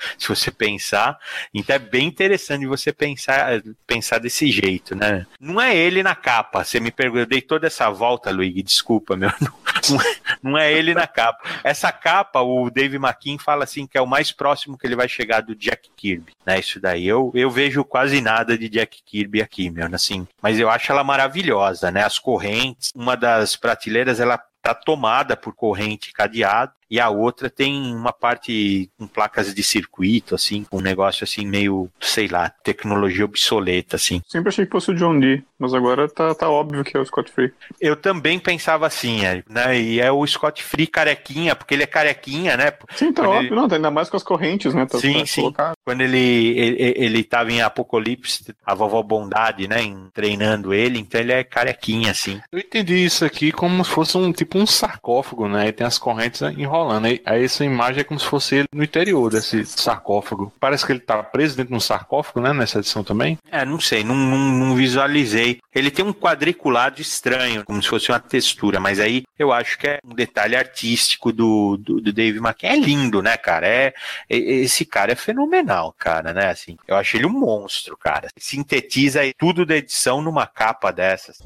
se você pensar. Então é bem interessante você pensar, pensar desse jeito, né? Não é ele na capa. Você me perguntou, eu dei toda essa volta, Luigi, desculpa, meu. Não, é, não é ele na capa. Essa capa, o Dave McKean fala assim que é o mais próximo que ele vai chegar do Jack Kirby, né? Isso daí. Eu, eu vejo quase nada de Jack Kirby aqui, meu, assim. Mas eu acho ela maravilhosa, né? As correntes, uma das prateleiras, ela tá tomada por corrente cadeado e a outra tem uma parte com placas de circuito, assim, com um negócio assim meio, sei lá, tecnologia obsoleta, assim. Sempre achei que fosse o John Dee, mas agora tá, tá óbvio que é o Scott Free. Eu também pensava assim, né? E é o Scott Free carequinha, porque ele é carequinha, né? Sim, tá Quando óbvio. ele- Não, tá ainda mais com as correntes, né? Tá, Sim, tá sim. colocado. Quando ele, ele, ele tava em Apocalipse, a vovó Bondade, né? em- treinando ele, então ele é carequinha, assim. Eu entendi isso aqui como se fosse um tipo um sarcófago, né? E tem as correntes enrolando. Aí, aí essa imagem é como se fosse ele no interior desse sarcófago. Parece que ele tá preso dentro de um sarcófago, né? Nessa edição também. É, não sei, não, não, não visualizei. Ele tem um quadriculado estranho, como se fosse uma textura, mas aí eu acho que é um detalhe artístico do, do, do Dave McKean. É lindo, né, cara? É, é- esse cara é fenomenal, cara, né? Assim, eu acho ele um monstro, cara. Sintetiza tudo da edição numa capa dessas.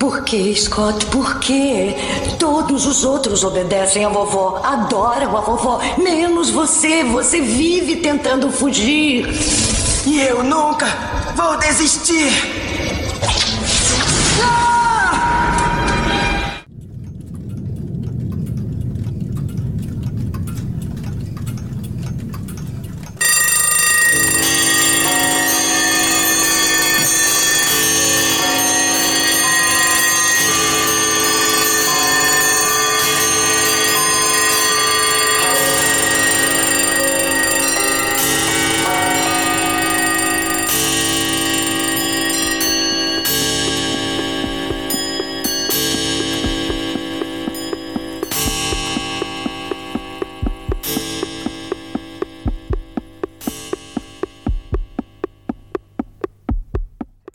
Por que, Scott? Por que todos os outros obedecem a vovó, adoram a vovó, menos você? Você vive tentando fugir. E eu nunca vou desistir. Ah!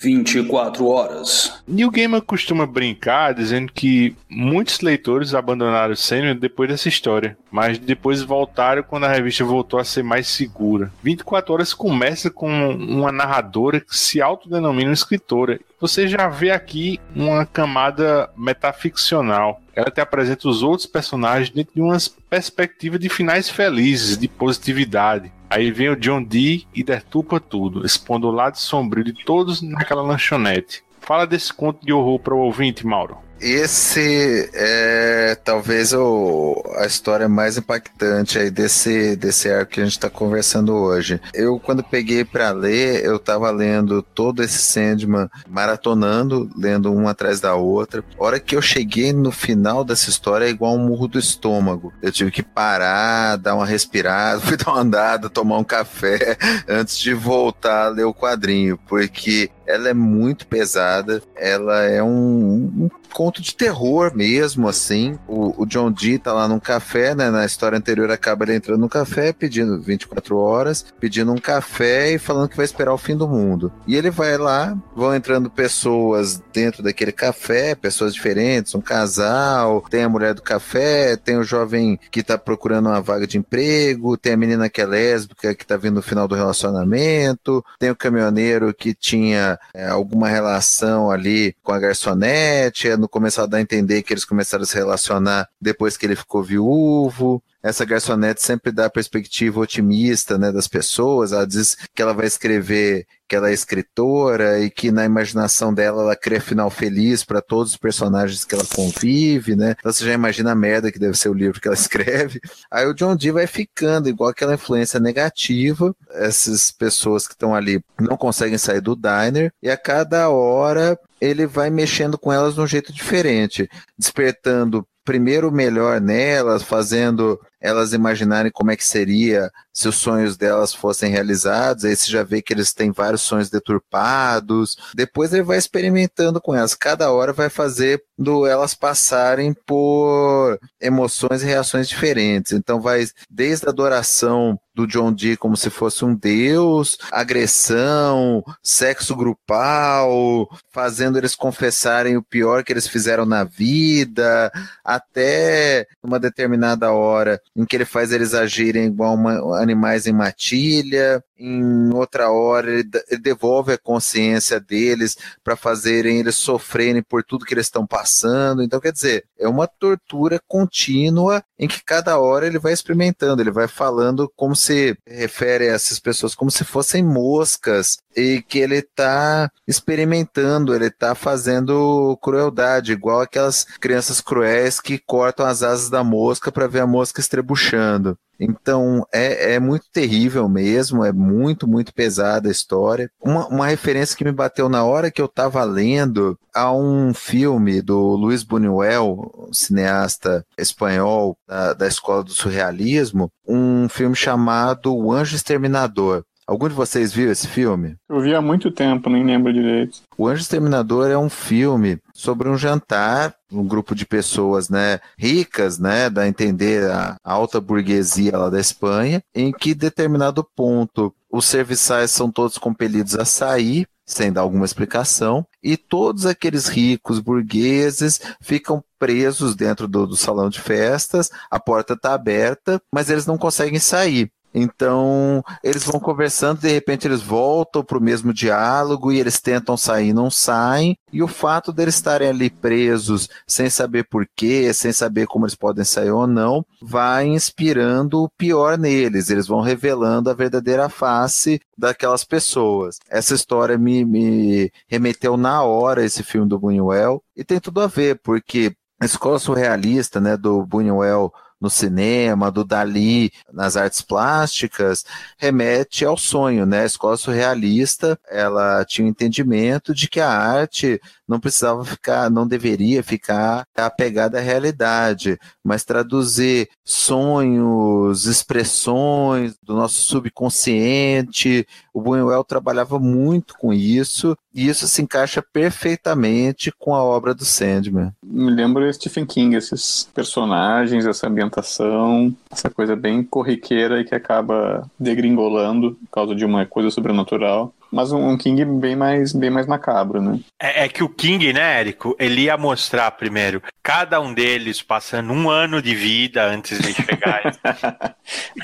24 horas. Neil Gaiman costuma brincar dizendo que muitos leitores abandonaram o Sênior depois dessa história, mas depois voltaram quando a revista voltou a ser mais segura. 24 horas começa com uma narradora que se autodenomina escritora. Você já vê aqui uma camada metaficcional ela te apresenta os outros personagens dentro de uma perspectiva de finais felizes, de positividade. Aí vem o John Dee e deturpa tudo, expondo o lado sombrio de todos naquela lanchonete. Fala desse conto de horror para o ouvinte, Mauro. Esse é talvez o, a história mais impactante aí desse, desse arco que a gente está conversando hoje. Eu, quando peguei para ler, eu tava lendo todo esse Sandman, maratonando, lendo um atrás da outra. A hora que eu cheguei no final dessa história é igual um murro do estômago. Eu tive que parar, dar uma respirada, fui dar uma andada, tomar um café antes de voltar a ler o quadrinho, porque ela é muito pesada, ela é um, um conto de terror mesmo, assim. O, o John Dee tá lá num café, né? Na história anterior acaba ele entrando no café, pedindo 24 horas, pedindo um café e falando que vai esperar o fim do mundo. E ele vai lá, vão entrando pessoas dentro daquele café, pessoas diferentes, um casal, tem a mulher do café, tem o jovem que tá procurando uma vaga de emprego, tem a menina que é lésbica que tá vindo no final do relacionamento, tem o caminhoneiro que tinha é, alguma relação ali com a garçonete, é, no começo a dar a entender que eles começaram a se relacionar depois que ele ficou viúvo. Essa garçonete sempre dá a perspectiva otimista né, das pessoas. Ela diz que ela vai escrever, que ela é escritora e que na imaginação dela ela cria final feliz para todos os personagens que ela convive, né? Então você já imagina a merda que deve ser o livro que ela escreve. Aí o John Dee vai ficando igual aquela influência negativa. Essas pessoas que estão ali não conseguem sair do diner e a cada hora ele vai mexendo com elas de um jeito diferente, despertando primeiro o melhor nelas, fazendo elas imaginarem como é que seria se os sonhos delas fossem realizados. Aí você já vê que eles têm vários sonhos deturpados. Depois ele vai experimentando com elas. Cada hora vai fazendo elas passarem por emoções e reações diferentes. Então vai desde a adoração do John Dee como se fosse um deus, agressão, sexo grupal, fazendo eles confessarem o pior que eles fizeram na vida, até uma determinada hora em que ele faz eles agirem igual uma, animais em matilha. Em outra hora ele, devolve a consciência deles para fazerem eles sofrerem por tudo que eles estão passando. Então, quer dizer, é uma tortura contínua em que cada hora ele vai experimentando, ele vai falando como se refere a essas pessoas como se fossem moscas e que ele está experimentando, ele está fazendo crueldade, igual aquelas crianças cruéis que cortam as asas da mosca para ver a mosca estrebuchando. Então é, é muito terrível mesmo, é muito, muito pesada a história. Uma, uma referência que me bateu na hora que eu estava lendo a um filme do Luiz Buñuel, cineasta espanhol da, da escola do surrealismo, um filme chamado O Anjo Exterminador. Algum de vocês viu esse filme? Eu vi há muito tempo, nem lembro direito. O Anjo Exterminador é um filme sobre um jantar, um grupo de pessoas, né, ricas, né, da entender a alta burguesia lá da Espanha, em que determinado ponto os serviçais são todos compelidos a sair sem dar alguma explicação, e todos aqueles ricos burgueses ficam presos dentro do, do salão de festas, a porta está aberta, mas eles não conseguem sair. Então, eles vão conversando, de repente eles voltam para o mesmo diálogo e eles tentam sair, não saem. E o fato deles estarem ali presos, sem saber porquê, sem saber como eles podem sair ou não, vai inspirando o pior neles. Eles vão revelando a verdadeira face daquelas pessoas. Essa história me, me remeteu na hora esse filme do Buñuel e tem tudo a ver, porque a escola surrealista né, do Buñuel no cinema, do Dali nas artes plásticas, remete ao sonho, né? A escola surrealista, ela tinha o um entendimento de que a arte não precisava ficar, não deveria ficar apegada à realidade, mas traduzir sonhos, expressões do nosso subconsciente. O Buñuel trabalhava muito com isso e isso se encaixa perfeitamente com a obra do Sandman. Me lembro Stephen King, esses personagens, essa ambientação, essa coisa bem corriqueira e que acaba degringolando por causa de uma coisa sobrenatural mas um, King bem mais, bem mais macabro, né? É, é, que o King, né, Érico, ele ia mostrar primeiro cada um deles passando um ano de vida antes de chegar,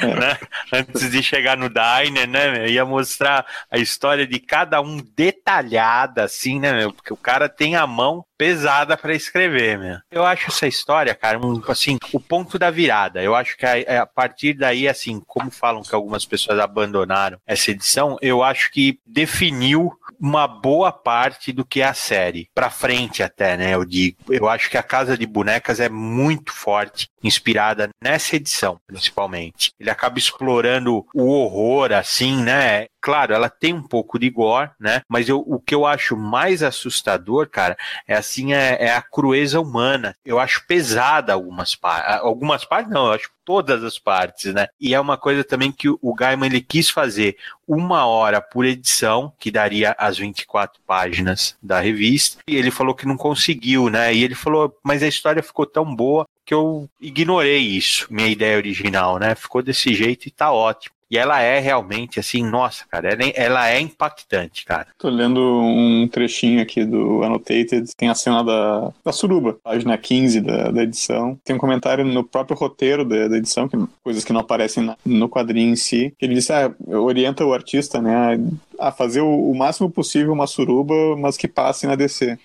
é. né? antes de chegar no diner, né? Ia mostrar a história de cada um detalhada, assim, né, meu? Porque o cara tem a mão pesada para escrever, meu. Eu acho essa história, cara, um, assim, o ponto da virada. Eu acho que a, a, partir daí, assim, como falam que algumas pessoas abandonaram essa edição, eu acho que definiu uma boa parte do que é a série. Pra frente até, né, eu digo. Eu acho que a Casa de Bonecas é muito forte, inspirada nessa edição, principalmente. Ele acaba explorando o horror, assim, né? Claro, ela tem um pouco de gore, né? Mas eu, o que eu acho mais assustador, cara, é assim, é, é a crueza humana. Eu acho pesada algumas partes. Algumas partes não, eu acho todas as partes, né? E é uma coisa também que o Gaiman ele quis fazer uma hora por edição, que daria as 24 páginas da revista, e ele falou que não conseguiu, né? E ele falou, mas a história ficou tão boa que eu ignorei isso, minha ideia original, né? Ficou desse jeito e tá ótimo. E ela é realmente assim, nossa, cara, ela é, ela é impactante, cara. Tô lendo um trechinho aqui do Annotated, tem a cena da, da suruba, página 15 da, da edição. Tem um comentário no próprio roteiro da, da edição, que, coisas que não aparecem na, no quadrinho em si, ele disse, ah, orienta o artista, né, a fazer o, o, máximo possível uma suruba, mas que passe na DC.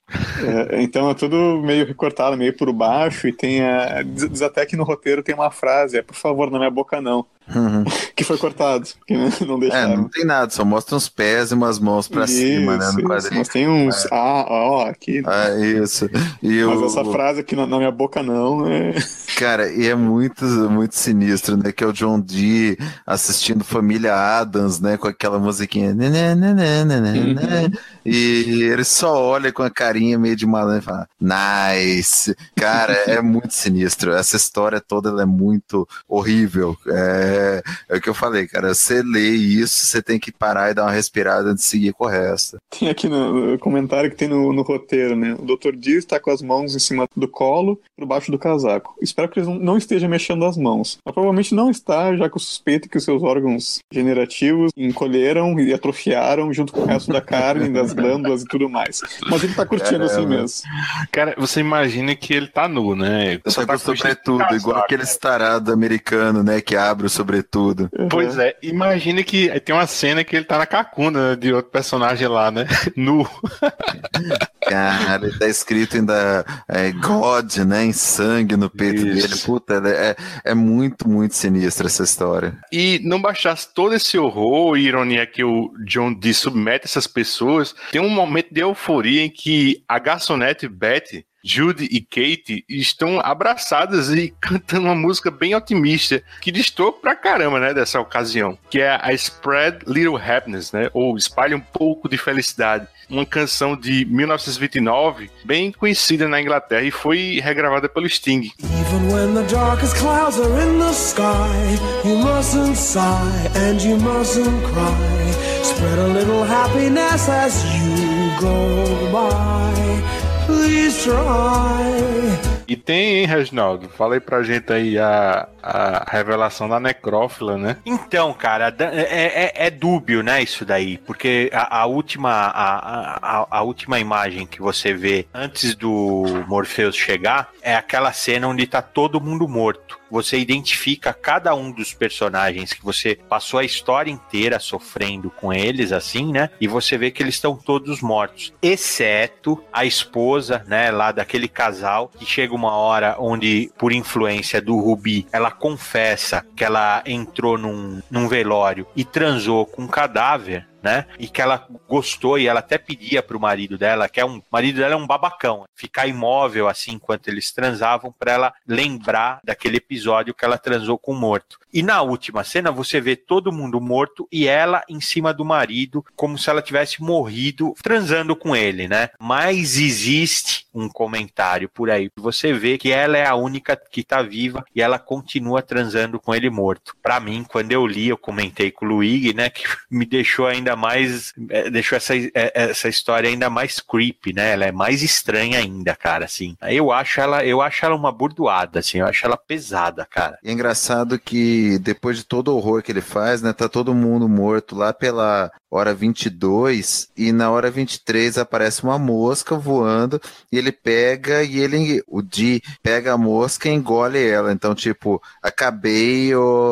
é, então é tudo meio recortado, meio por baixo, e tem a, diz até que no roteiro tem uma frase, é, por favor, na minha boca não. Uhum. que foi cortado, que não deixaram. É, não tem nada, só mostra uns pés e umas mãos pra isso, cima, né? No quadrinho. Mas tem uns. É. Ah, ó, aqui. Ah, isso. E mas essa frase aqui na, na, minha boca não, é. Cara, e é muito, muito sinistro, né? Que é o John Dee assistindo Família Adams, né? Com aquela musiquinha. Né, né. E ele só olha com a carinha meio de malandro e fala: Nice. Cara, é muito sinistro. Essa história toda é muito horrível. É é, o que eu falei, cara. Você lê isso, você tem que parar e dar uma respirada antes de seguir com o resto. Tem aqui no, no comentário que tem no, no, roteiro, né? O Dr. Dias está com as mãos em cima do colo, por baixo do casaco. Espero que ele não, esteja mexendo as mãos. Mas provavelmente não está, já que eu suspeito que os seus órgãos generativos encolheram e atrofiaram desconfiaram, junto com o resto da carne, das glândulas e tudo mais. Mas ele tá curtindo Caramba. assim mesmo. Cara, você imagina que ele tá nu, né? Só tá que o sobretudo, casaco. igual aquele tarado americano, né? Que abre o sobretudo. Pois é, imagina que tem uma cena que ele tá na cacunda né, de outro personagem lá, né? Nu. Cara, tá escrito ainda é, God, né? Em sangue no peito Isso. dele. Puta, é, é muito, muito sinistra essa história. E não bastasse todo esse horror e ironia que o John Dee submete essas pessoas, tem um momento de euforia em que a garçonete Betty, Judy e Kate estão abraçadas e cantando uma música bem otimista, que distou pra caramba, né, dessa ocasião, que é a Spread Little Happiness, né, ou Espalhe um pouco de felicidade, uma canção de 1929, bem conhecida na Inglaterra e foi regravada pelo Sting. Even when the darkest clouds are in the sky, you mustn't sigh and you mustn't cry. Spread a little happiness as you go by. Please try. E tem, hein, Reginaldo? Fala aí pra gente aí a, a revelação da necrófila, né? Então, cara, da- é, é- é dúbio, né, isso daí, porque a, a última a, a- a última imagem que você vê antes do Morpheus chegar é aquela cena onde tá todo mundo morto. Você identifica cada um dos personagens que você passou a história inteira sofrendo com eles, assim, né? E você vê que eles estão todos mortos, exceto a esposa, né, lá daquele casal que chega uma hora onde, por influência do Rubi, ela confessa que ela entrou num, num velório e transou com um cadáver. Né? E que ela gostou e ela até pedia pro marido dela, que é um marido dela é um babacão, ficar imóvel assim enquanto eles transavam para ela lembrar daquele episódio que ela transou com o morto. E na última cena você vê todo mundo morto e ela em cima do marido, como se ela tivesse morrido transando com ele, né? Mas existe um comentário por aí. Você vê que ela é a única que tá viva e ela continua transando com ele morto. Pra mim, quando eu li, eu comentei com o Luigi, né? Que me deixou ainda mais. eh, deixou essa, eh, essa história ainda mais creepy, né? Ela é mais estranha ainda, cara, assim. Eu acho ela, eu acho ela uma burdoada, assim. Eu acho ela pesada, cara. E é engraçado que depois de todo o horror que ele faz, né, tá todo mundo morto lá pela hora 22 e na hora 23 aparece uma mosca voando e ele pega e ele, o Di pega a mosca e engole ela. Então, tipo, acabei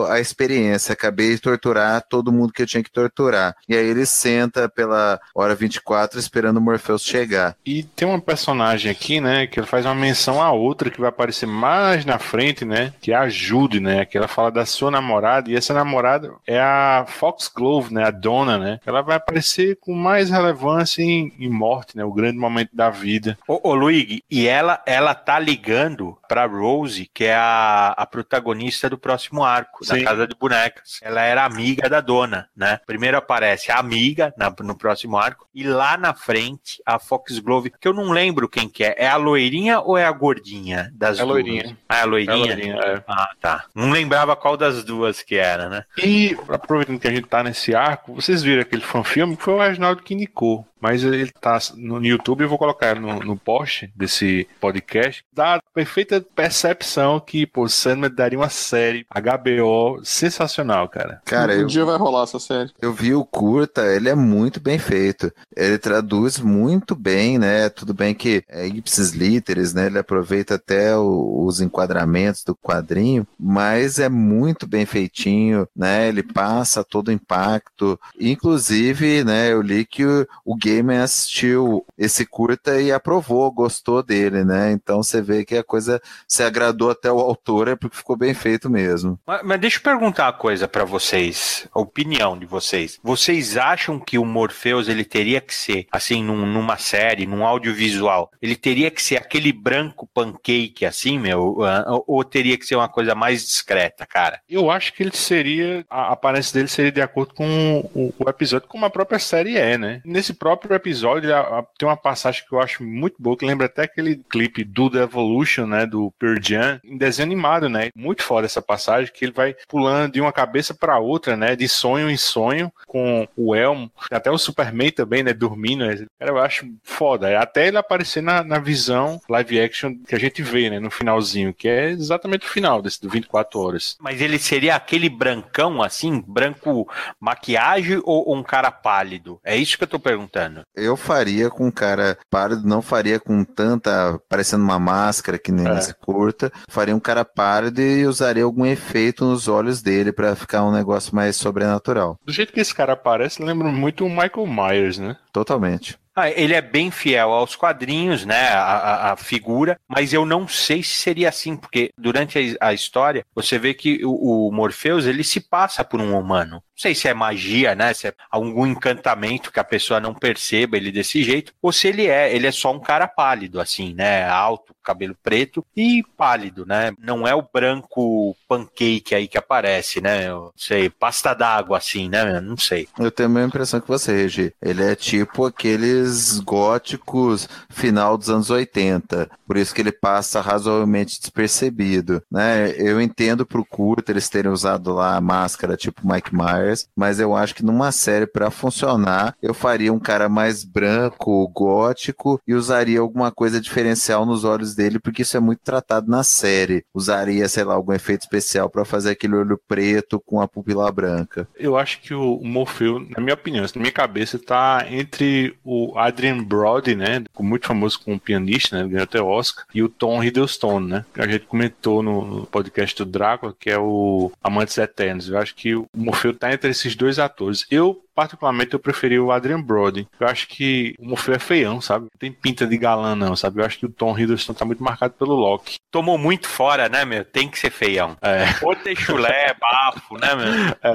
a experiência, acabei de torturar todo mundo que eu tinha que torturar. E aí ele senta pela hora 24 esperando o Morpheus chegar. E tem uma personagem aqui, né, que ele faz uma menção a outra que vai aparecer mais na frente, né, que é a Judy, né, que ela fala da sua namorada, e essa namorada é a Foxglove, né, a dona, né, ela vai aparecer com mais relevância em, em morte, né, o grande momento da vida. Ô, ô Luigi, e ela, ela tá ligando pra Rose, que é a, a protagonista do próximo arco, da Sim. Casa de Bonecas. Ela era amiga da dona, né? Primeiro aparece a amiga na- no próximo arco, e lá na frente, a Foxglove, que eu não lembro quem que é. É a loirinha ou é a gordinha das É a duas? loirinha. Ah, é a loirinha? É a loirinha, é. Ah, tá. Não lembrava qual das duas que era, né? E aproveitando que a gente tá nesse arco, vocês viram aquele fanfilme que foi o Reginaldo que indicou. Mas ele tá no YouTube, eu vou colocar no, no post desse podcast. Dá a perfeita percepção que, pô, Sandman daria uma série HBO sensacional, cara. Cara, um eu, dia vai rolar essa série. Eu vi o curta, ele é muito bem feito. Ele traduz muito bem, né? Tudo bem que é ipsis literis, né? Ele aproveita até o- os enquadramentos do quadrinho, mas é muito bem feitinho, né? Ele passa todo o impacto. Inclusive, né? Eu li que o, o Gamer assistiu esse curta e aprovou, gostou dele, né? Então você vê que a coisa se agradou até o autor, é porque ficou bem feito mesmo. Mas, mas deixa eu perguntar uma coisa pra vocês, a opinião de vocês. Vocês acham que o Morpheus ele teria que ser, assim, num- numa série, num audiovisual, ele teria que ser aquele branco pancake, assim, meu? Ou, ou teria que ser uma coisa mais discreta, cara? Eu acho que ele seria. A aparência dele seria de acordo com o, o episódio, como a própria série é, né? Nesse próprio próprio episódio tem uma passagem que eu acho muito boa, que lembra até aquele clipe do The Evolution, né, do Pearl Jam, em desenho animado, né? Muito foda essa passagem, que ele vai pulando de uma cabeça para outra, né, de sonho em sonho, com o Elmo, até o Superman também, né, dormindo. Né? Cara, eu acho foda. Até ele aparecer na, na visão live action que a gente vê, né, no finalzinho, que é exatamente o final desse do 24 horas. Mas ele seria aquele brancão assim, branco maquiagem ou um cara pálido? É isso que eu tô perguntando. Eu faria com um cara pálido, não faria com tanta, parecendo uma máscara que nem é. essa curta. Faria um cara pálido e usaria algum efeito nos olhos dele para ficar um negócio mais sobrenatural. Do jeito que esse cara aparece, lembra muito o Michael Myers, né? Totalmente. Ah, ele é bem fiel aos quadrinhos, né? A, a, figura, mas eu não sei se seria assim, porque durante a, a história você vê que o, o, Morpheus ele se passa por um humano. Não sei se é magia, né? Se é algum encantamento que a pessoa não perceba ele desse jeito, ou se ele é, ele é só um cara pálido, assim, né? Alto, cabelo preto e pálido, né? Não é o branco pancake aí que aparece, né? Eu sei, pasta d'água, assim, né? Não sei. Eu tenho a mesma impressão que você, Regi. Ele é tipo aquele filmes góticos final dos anos 80. Por isso que ele passa razoavelmente despercebido, né? Eu entendo pro curto eles terem usado lá a máscara tipo Mike Myers, mas eu acho que numa série para funcionar, eu faria um cara mais branco, gótico e usaria alguma coisa diferencial nos olhos dele, porque isso é muito tratado na série. Usaria, sei lá, algum efeito especial para fazer aquele olho preto com a pupila branca. Eu acho que o Morfeu, na minha opinião, na minha cabeça, tá entre o Adrian Brody, né? Muito famoso como pianista, né? Ganhou até Oscar. E o Tom Hiddleston, né? Que a gente comentou no podcast do Drácula, que é o Amantes Eternos. Eu acho que o Morfeu tá entre esses dois atores. Eu, particularmente, eu preferi o Adrian Brody. Eu acho que o Morfeu é feião, sabe? Não tem pinta de galã, não, sabe? Eu acho que o Tom Hiddleston tá muito marcado pelo Loki. Tomou muito fora, né, meu? Tem que ser feião. É. Ou ter chulé, bafo, né, meu? É.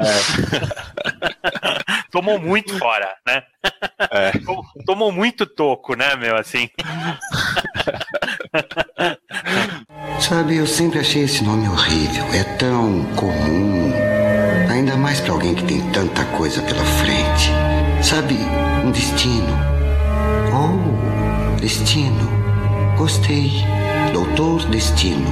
Tomou muito fora, né? É. Tomou muito toco, né, meu, assim. Sabe, eu sempre achei esse nome horrível. É tão comum. Ainda mais para alguém que tem tanta coisa pela frente. Sabe, um destino. Oh, destino. Gostei. Doutor Destino.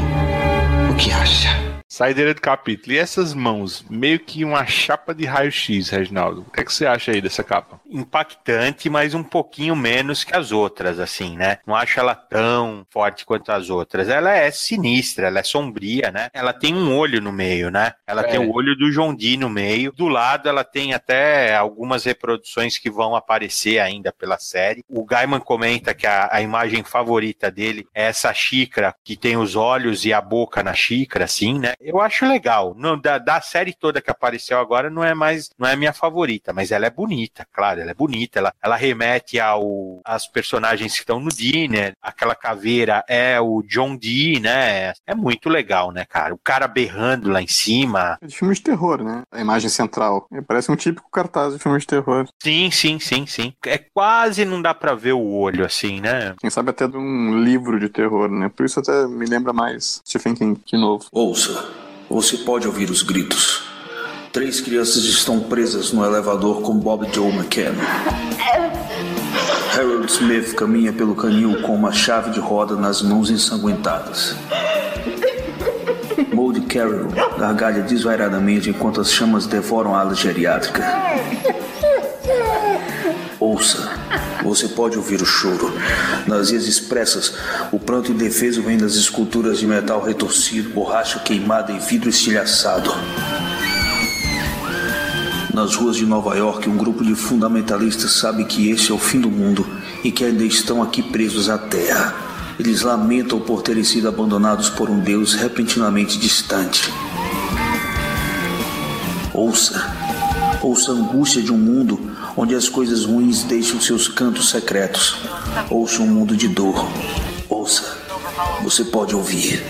O que acha? Saideira do capítulo. E essas mãos, meio que uma chapa de raio-x, Reginaldo. O que, é que você acha aí dessa capa? Impactante, mas um pouquinho menos que as outras, assim, né? Não acho ela tão forte quanto as outras. Ela é sinistra, ela é sombria, né? Ela tem um olho no meio, né? Ela é. tem o olho do John Dee no meio. Do lado, ela tem até algumas reproduções que vão aparecer ainda pela série. O Gaiman comenta que a, a imagem favorita dele é essa xícara que tem os olhos e a boca na xícara, assim, né? Eu acho legal. No, da, da série toda que apareceu agora, não é mais, não é minha favorita, mas ela é bonita, claro, ela é bonita. Ela, ela remete ao as personagens que estão no Dinner. Aquela caveira é o John Dee, né? É muito legal, né, cara? O cara berrando lá em cima. É de filme de terror, né? A imagem central. Parece um típico cartaz de filme de terror. Sim, sim, sim, sim. É quase não dá para ver o olho assim, né? Quem sabe até de um livro de terror, né? Por isso até me lembra mais Stephen King de novo. Ouça. Você pode ouvir os gritos. Três crianças estão presas no elevador com Bob Joe McKenna. Harold Smith caminha pelo canil com uma chave de roda nas mãos ensanguentadas. Maud Carroll gargalha desvairadamente enquanto as chamas devoram a ala geriátrica. Ouça, você pode ouvir o choro. Nas vias expressas, o pranto indefeso vem das esculturas de metal retorcido, borracha queimada e vidro estilhaçado. Nas ruas de Nova York, um grupo de fundamentalistas sabe que esse é o fim do mundo e que ainda estão aqui presos à terra. Eles lamentam por terem sido abandonados por um Deus repentinamente distante. Ouça, ouça a angústia de um mundo onde as coisas ruins deixam seus cantos secretos. Ouça um mundo de dor. Ouça. Você pode ouvir.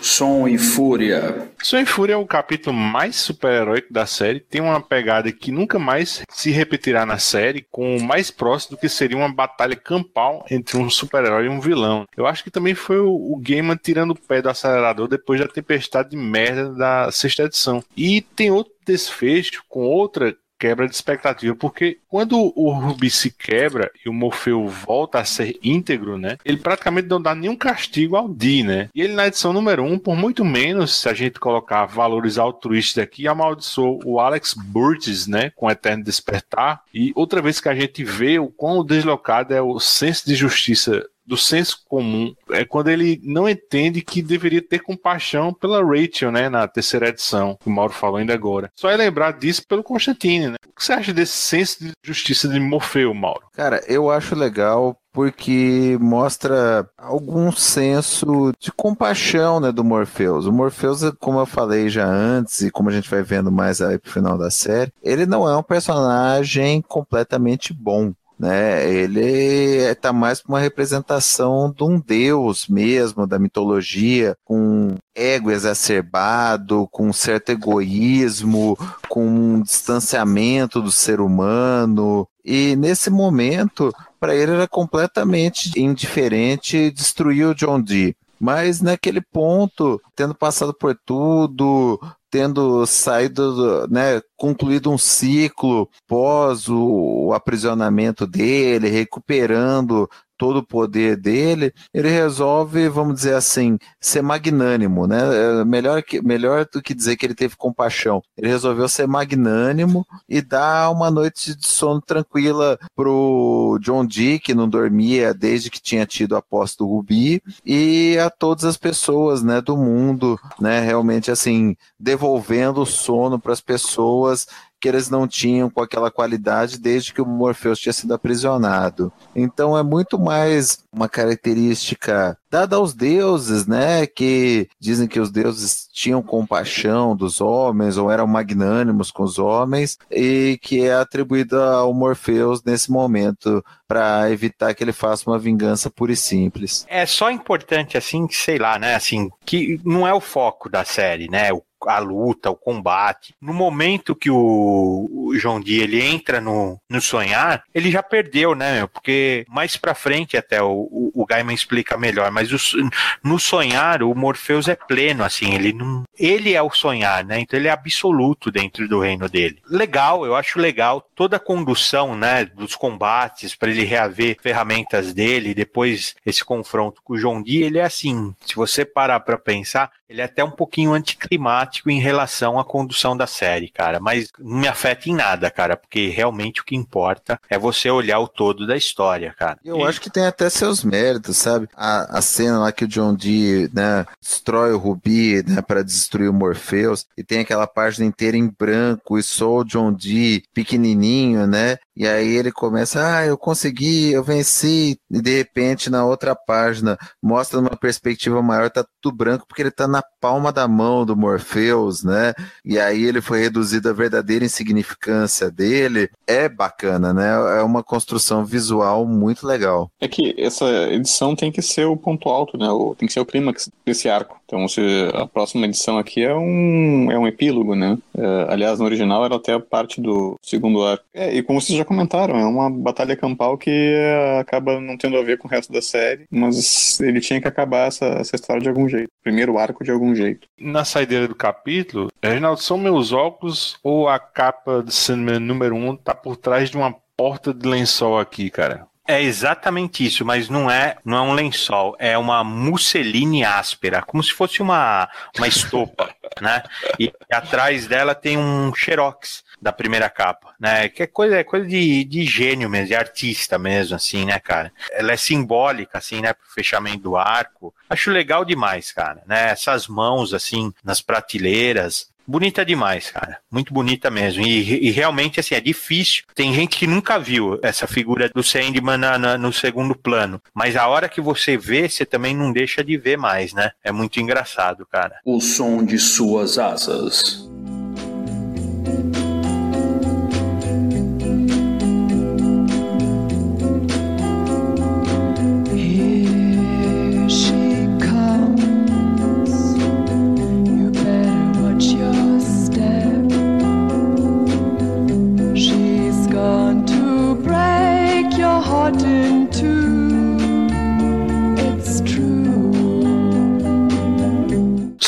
Som e Fúria. Som e Fúria é o capítulo mais super-heróico da série. Tem uma pegada que nunca mais se repetirá na série, com o mais próximo do que seria uma batalha campal entre um super-herói e um vilão. Eu acho que também foi o, o Gaiman tirando o pé do acelerador depois da tempestade de merda da sexta edição. E tem outro desfecho com outra quebra de expectativa, porque quando o Rubi se quebra e o Morfeu volta a ser íntegro, né? Ele praticamente não dá nenhum castigo ao Dee, né? E ele na edição número 1, um, por muito menos, se a gente colocar valores altruístas aqui, amaldiçoou o Alex Burgess, né? Com Eterno Despertar. E outra vez que a gente vê o quão deslocado é o senso de justiça do senso comum é quando ele não entende que deveria ter compaixão pela Rachel, né, na terceira edição, que o Mauro falou ainda agora. Só é lembrar disso pelo Constantine, né? O que você acha desse senso de justiça de Morfeu, Mauro? Cara, eu acho legal porque mostra algum senso de compaixão né, do Morpheus. O Morpheus, como eu falei já antes, e como a gente vai vendo mais aí pro final da série, ele não é um personagem completamente bom né? Ele está mais para uma representação de um deus mesmo, da mitologia, com ego exacerbado, com um certo egoísmo, com um distanciamento do ser humano. E nesse momento, para ele era completamente indiferente destruir o John Dee. Mas naquele ponto, tendo passado por tudo, tendo saído, né, concluído um ciclo pós o, o aprisionamento dele, recuperando todo o poder dele, ele resolve, vamos dizer assim, ser magnânimo, né? É melhor, que, melhor do que dizer que ele teve compaixão. Ele resolveu ser magnânimo e dar uma noite de sono tranquila pro John Dee, que não dormia desde que tinha tido a posse do Rubi, e a todas as pessoas, né, do mundo, né, realmente assim, devolvendo o sono para as pessoas que eles não tinham com aquela qualidade desde que o Morpheus tinha sido aprisionado. Então é muito mais uma característica dada aos deuses, né? Que dizem que os deuses tinham compaixão dos homens ou eram magnânimos com os homens e que é atribuída ao Morpheus nesse momento para evitar que ele faça uma vingança pura e simples. É só importante assim, sei lá, né? Assim, que não é o foco da série, né? O a luta, o combate. No momento que o, o João Di ele entra no, no sonhar, ele já perdeu, né? Porque mais pra frente até o, o, o Gaiman explica melhor, mas o, no sonhar o Morpheus é pleno, assim, ele não, ele é o sonhar, né? Então ele é absoluto dentro do reino dele. Legal, eu acho legal toda a condução, né, dos combates para ele reaver ferramentas dele, depois esse confronto com o João Di, ele é assim, se você parar para pensar, ele é até um pouquinho anticlimático em relação à condução da série, cara. Mas não me afeta em nada, cara, porque realmente o que importa é você olhar o todo da história, cara. Eu e... acho que tem até seus méritos, sabe? A, a cena lá que o John Dee, né, destrói o Rubi, né, para destruir o Morpheus, e tem aquela página inteira em branco e só o John Dee pequenininho, né? E aí ele começa, ah, eu consegui, eu venci, e de repente na outra página mostra uma perspectiva maior, tá tudo branco porque ele tá na palma da mão do Morpheus, né? E aí ele foi reduzido à verdadeira insignificância dele. É bacana, né? É uma construção visual muito legal. É que essa edição tem que ser o ponto alto, né? Tem que ser o clímax desse arco. Então, se a próxima edição aqui é um, é um epílogo, né? É, aliás, no original era até a parte do segundo arco. É, e como vocês já comentaram, é uma batalha campal que é, acaba não tendo a ver com o resto da série, mas ele tinha que acabar essa, essa história de algum jeito. Primeiro arco de algum jeito. Na saideira do capítulo, Reginaldo, são meus óculos ou a capa do Sandman número 1 um tá por trás de uma porta de lençol aqui, cara? É exatamente isso, mas não é, não é um lençol, é uma musseline áspera, como se fosse uma, uma estopa, né? E atrás dela tem um xerox da primeira capa, né? Que é coisa, é coisa de, de gênio mesmo, de artista mesmo, assim, né, cara? Ela é simbólica, assim, né, pro fechamento do arco. Acho legal demais, cara, né? Essas mãos, assim, nas prateleiras, bonita demais, cara. Muito bonita mesmo. E, e, realmente, assim, é difícil. Tem gente que nunca viu essa figura do Sandman na, na, no segundo plano. Mas a hora que você vê, você também não deixa de ver mais, né? É muito engraçado, cara. O som de suas asas.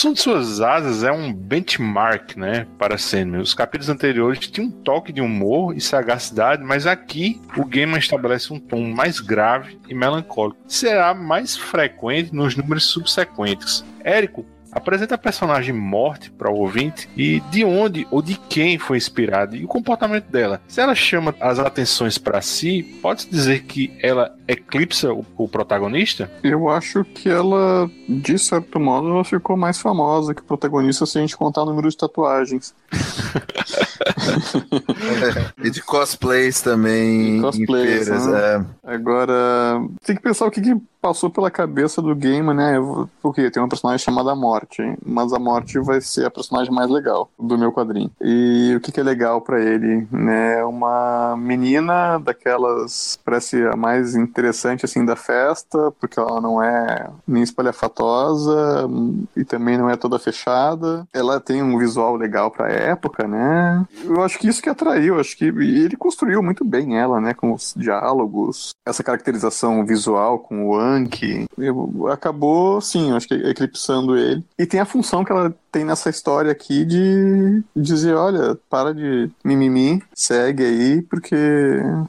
Som de suas asas é um benchmark, né, para Sandman. Os capítulos anteriores tinham um toque de humor e sagacidade, mas aqui o Gaiman estabelece um tom mais grave e melancólico. Será mais frequente nos números subsequentes. Érico apresenta a personagem morte para o ouvinte e de onde ou de quem foi inspirada e o comportamento dela. Se ela chama as atenções para si, pode-se dizer que ela eclipsa o, o, protagonista? Eu acho que ela, de certo modo, ela ficou mais famosa que o protagonista se a gente contar o número de tatuagens. e de cosplays também. De cosplays, feiras, né? é. Agora, tem que pensar o que, que passou pela cabeça do game, né? Porque tem uma personagem chamada Morte, mas a Morte vai ser a personagem mais legal do meu quadrinho. E o que, que é legal para ele, né? Uma menina daquelas, parece a mais interessante assim da festa, porque ela não é nem espalhafatosa e também não é toda fechada. Ela tem um visual legal pra época, né? Eu acho que isso que atraiu, acho que ele construiu muito bem ela, né? Com os diálogos, essa caracterização visual com o punk. Acabou, sim, acho que eclipsando ele. E tem a função que ela tem nessa história aqui de dizer, olha, para de mimimi, segue aí, porque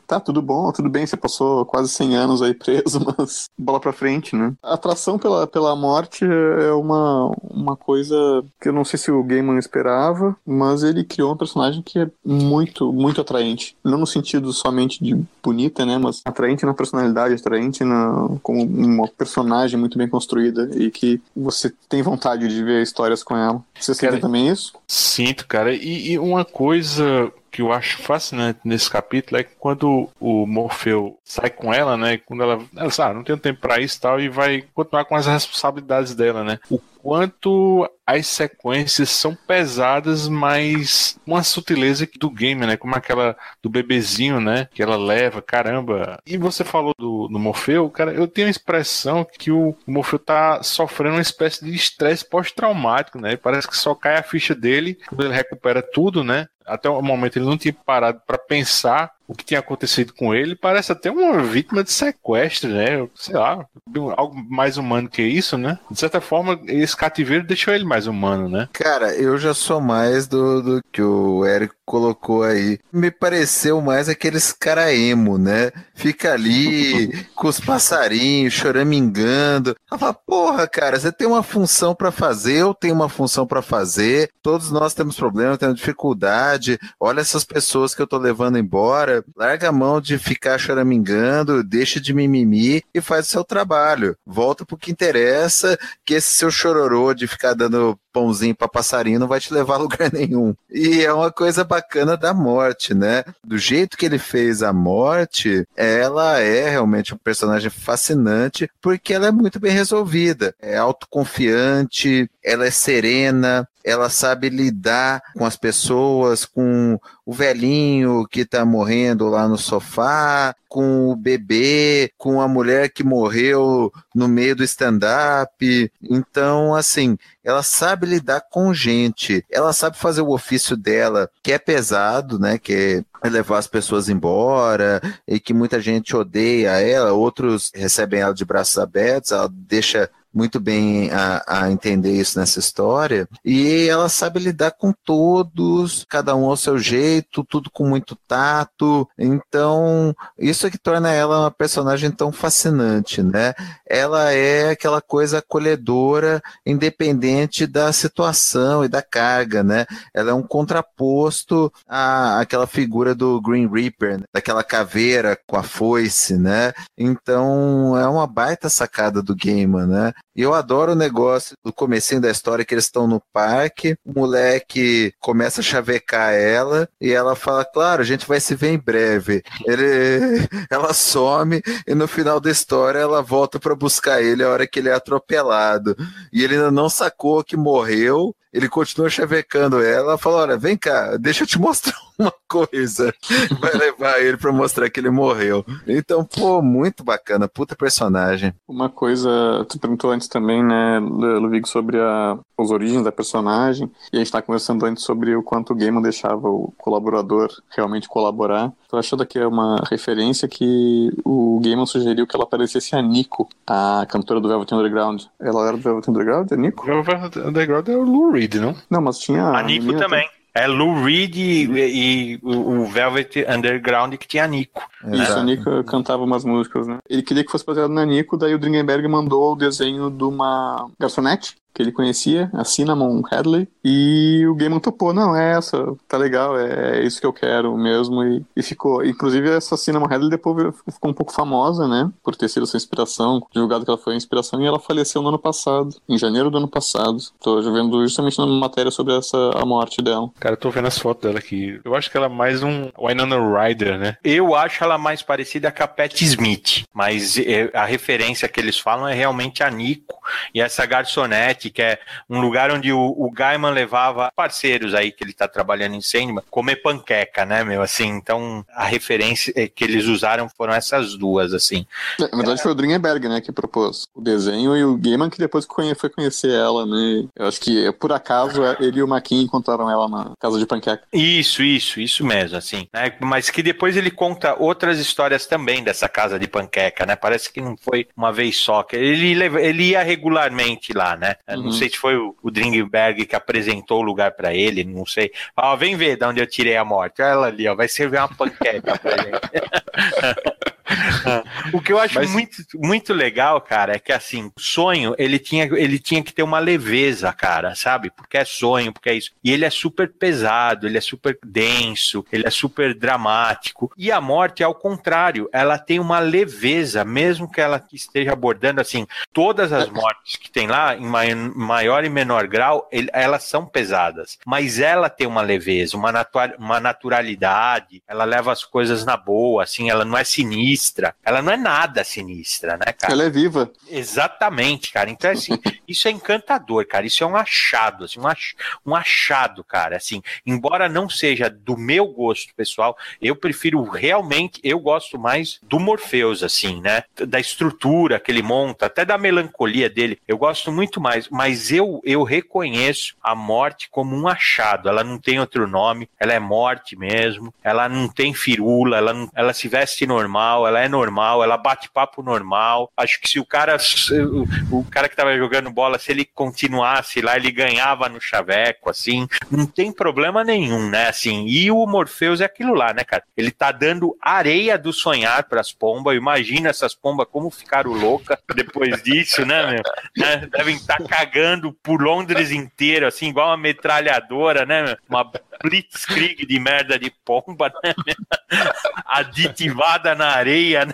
tá tudo bom, tudo bem, você passou quase 100 anos aí preso, mas bola pra frente, né? A atração pela, pela morte é uma, uma coisa que eu não sei se o Gaiman esperava, mas ele criou um personagem que é muito, muito atraente. Não no sentido somente de bonita, né, mas atraente na personalidade, atraente na, como uma personagem muito bem construída e que você tem vontade de ver histórias com ela. Você sente também isso? Sinto, cara. E, e, uma coisa que eu acho fascinante nesse capítulo é que quando o Morfeu sai com ela, né? Quando ela, ela sabe, ah, não tem tempo para isso e tal, e vai continuar com as responsabilidades dela, né? O quanto as sequências são pesadas, mas uma sutileza do game, né? Como aquela do bebezinho, né? Que ela leva, caramba. E você falou do, do Morfeu, cara, eu tenho a expressão que o, o Morfeu tá sofrendo uma espécie de estresse pós-traumático, né? Parece que só cai a ficha dele quando ele recupera tudo, né? Até o momento ele não tinha parado para pensar o que tinha acontecido com ele. Parece até uma vítima de sequestro, né? Sei lá, algo mais humano que isso, né? De certa forma, esse cativeiro deixou ele mais humano, né? Cara, eu já sou mais do, do que o Érico colocou aí. Me pareceu mais aqueles cara emo, né? Fica ali com os passarinhos choramingando. Fala, porra, cara, você tem uma função para fazer, eu tenho uma função para fazer. Todos nós temos problemas, temos dificuldade. Olha essas pessoas que eu tô levando embora. Larga a mão de ficar choramingando, deixa de mimimi e faz o seu trabalho. Volta pro que interessa, que esse seu chororô de ficar dando pãozinho para passarinho não vai te levar a lugar nenhum. E é uma coisa bacana da morte, né? Do jeito que ele fez a morte, ela é realmente um personagem fascinante porque ela é muito bem resolvida. É autoconfiante, ela é serena, ela sabe lidar com as pessoas, com o velhinho que está morrendo lá no sofá, com o bebê, com a mulher que morreu no meio do stand-up. Então, assim, ela sabe lidar com gente, ela sabe fazer o ofício dela, que é pesado, né? Que é levar as pessoas embora e que muita gente odeia ela, outros recebem ela de braços abertos, ela deixa muito bem a, a, entender isso nessa história. E ela sabe lidar com todos, cada um ao seu jeito, tudo com muito tato. Então, isso é que torna ela uma personagem tão fascinante, né? Ela é aquela coisa acolhedora, independente da situação e da carga, né? Ela é um contraposto à, àquela figura do Green Reaper, né? daquela caveira com a foice, né? Então, é uma baita sacada do Gaiman, né? E eu adoro o negócio do comecinho da história que eles estão no parque, o moleque começa a chavecar ela e ela fala, claro, a gente vai se ver em breve. Ele, ela some e no final da história ela volta para buscar ele a hora que ele é atropelado. E ele ainda não sacou que morreu ele continua chavecando ela, fala: Olha, vem cá, deixa eu te mostrar uma coisa. Vai levar ele pra mostrar que ele morreu. Então, pô, muito bacana, puta personagem. Uma coisa, tu perguntou antes também, né, Ludwig, sobre a, os origens da personagem, e a gente tá conversando antes sobre o quanto o Gaiman deixava o colaborador realmente colaborar. Tô achando que é uma referência que o Gaiman sugeriu que ela parecesse a Nico, a cantora do Velvet Underground. Ela era do Velvet Underground, a Nico? Velvet Underground é o Lou Reed, não? Não, mas tinha. A Nico também. É Lou Reed e, e o Velvet Underground que tinha a Nico. Isso, a Nico cantava umas músicas, né? Ele queria que fosse baseado na Nico, daí o Dringenberg mandou o desenho de uma garçonete que ele conhecia, a Cinnamon Hadley, e o Gaiman topou, não, é essa, tá legal, é isso que eu quero mesmo, e, e ficou. Inclusive, essa Cinnamon Hadley depois ficou um pouco famosa, né, por ter sido sua inspiração, divulgado que ela foi a inspiração, e ela faleceu no ano passado, em janeiro do ano passado. Tô vendo justamente numa matéria sobre essa, a morte dela. Cara, eu tô vendo as fotos dela aqui. Eu acho que ela é mais um Winona Ryder, né? Eu acho ela mais parecida com a Pat Smith, mas é, a referência que eles falam é realmente a Nico, e essa garçonete que é um lugar onde o, o Gaiman levava parceiros aí que ele tá trabalhando em Sandman, comer panqueca, né, meu? Assim, então a referência que eles usaram foram essas duas, assim. É, na verdade, foi o Dringenberg, né, que propôs o desenho e o Gaiman que depois foi conhecer ela, né? Eu acho que por acaso ele e o Maquin encontraram ela na casa de panqueca. Isso, isso, isso mesmo, assim. Né? Mas que depois ele conta outras histórias também dessa casa de panqueca, né? Parece que não foi uma vez só. que Ele, ele ia regularmente lá, né? Uhum. Não sei se foi o, o Dringberg que apresentou o lugar para ele, não sei. Ó, vem ver de onde eu tirei a morte. Olha ela ali, ó, vai servir uma panqueca pra gente. o que eu acho Mas... muito, muito legal, cara, é que assim, sonho, ele tinha, ele tinha que ter uma leveza, cara, sabe? Porque é sonho, porque é isso. E ele é super pesado, ele é super denso, ele é super dramático. E a morte, ao contrário, ela tem uma leveza, mesmo que ela esteja abordando, assim, todas as mortes que tem lá, em maior e menor grau, ele, elas são pesadas. Mas ela tem uma leveza, uma, uma naturalidade, ela leva as coisas na boa, assim, ela não é sinistra sinistra. Ela não é nada sinistra, né, cara? Ela é viva. Exatamente, cara. Então, assim, isso é encantador, cara. Isso é um achado, assim, um, um achado, cara. Assim, embora não seja do meu gosto pessoal, eu prefiro realmente, eu gosto mais do Morpheus, assim, né? Da estrutura que ele monta, até da melancolia dele. Eu gosto muito mais, mas eu, eu reconheço a morte como um achado. Ela não tem outro nome, ela é morte mesmo, ela não tem firula, ela, não, ela se veste normal, ela é normal, ela bate papo normal. Acho que se o cara, o, o cara que tava jogando bola, se ele continuasse lá, ele ganhava no chaveco, assim, não tem problema nenhum, né? Assim, e o Morpheus é aquilo lá, né, cara? Ele tá dando areia do sonhar para as pombas. Imagina essas pombas como ficaram loucas depois disso, né, meu? Né? Devem estar tá cagando por Londres inteiro, assim, igual uma metralhadora, né, meu? Uma blitzkrieg de merda de pomba, né? Aditivada na areia, né?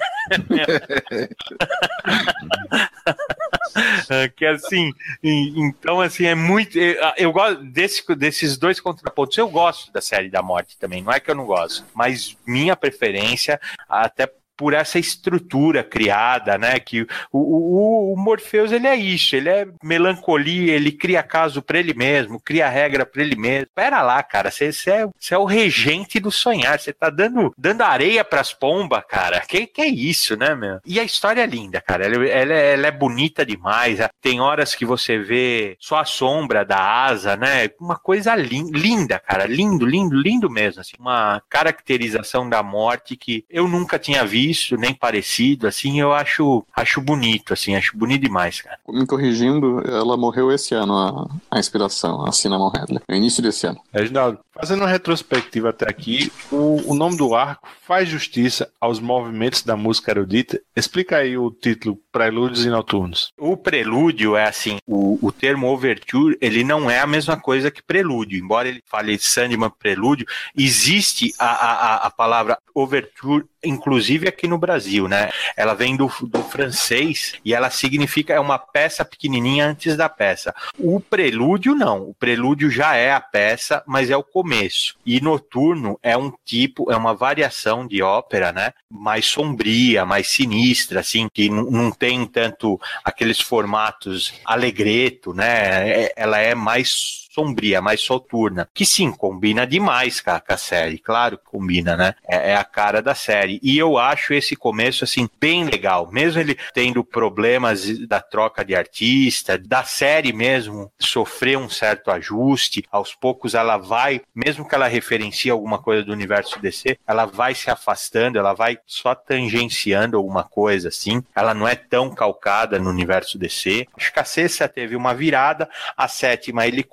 que assim, então assim, é muito. Eu gosto desse, desses dois contrapontos. Eu gosto da série da morte também, não é que eu não gosto, mas minha preferência, até por essa estrutura criada, né? Que o, o, o, Morpheus ele é isso, ele é melancolia, ele cria caso para ele mesmo, cria regra para ele mesmo. Pera lá, cara, você é, é o regente do sonhar, você tá dando, dando areia pras pombas, cara. Que, que é isso, né, meu? E a história é linda, cara. Ela, ela, ela é bonita demais. Tem horas que você vê só a sombra da asa, né? Uma coisa lin, linda, cara. Lindo, lindo, lindo mesmo. Assim. Uma caracterização da morte que eu nunca tinha visto nem parecido, assim, eu acho, acho bonito, assim, acho bonito demais, cara. Me corrigindo, ela morreu esse ano, a, a inspiração, a Cinnamon Hadley, no início desse ano. Reginaldo, fazendo uma retrospectiva até aqui, o, o nome do arco faz justiça aos movimentos da música erudita. Explica aí o título Prelúdios e Noturnos. O prelúdio é assim, o, o termo overture, ele não é a mesma coisa que prelúdio, embora ele fale Sandman prelúdio, existe a, a, a palavra overture inclusive aqui no Brasil, né? Ela vem do, do francês e ela significa é uma peça pequenininha antes da peça. O prelúdio não, o prelúdio já é a peça, mas é o começo. E noturno é um tipo, é uma variação de ópera, né? Mais sombria, mais sinistra, assim, que não tem tanto aqueles formatos alegreto, né? É, ela é mais sombria, mais soturna. Que sim, combina demais com a, com a série. Claro que combina, né? É, é, a cara da série. E eu acho esse começo, assim, bem legal. Mesmo ele tendo problemas da troca de artista, da série mesmo, sofrer um certo ajuste. Aos poucos ela vai, mesmo que ela referencie alguma coisa do universo DC, ela vai se afastando, ela vai só tangenciando alguma coisa, assim. Ela não é tão calcada no universo DC. Acho que a sexta teve uma virada, a sétima ele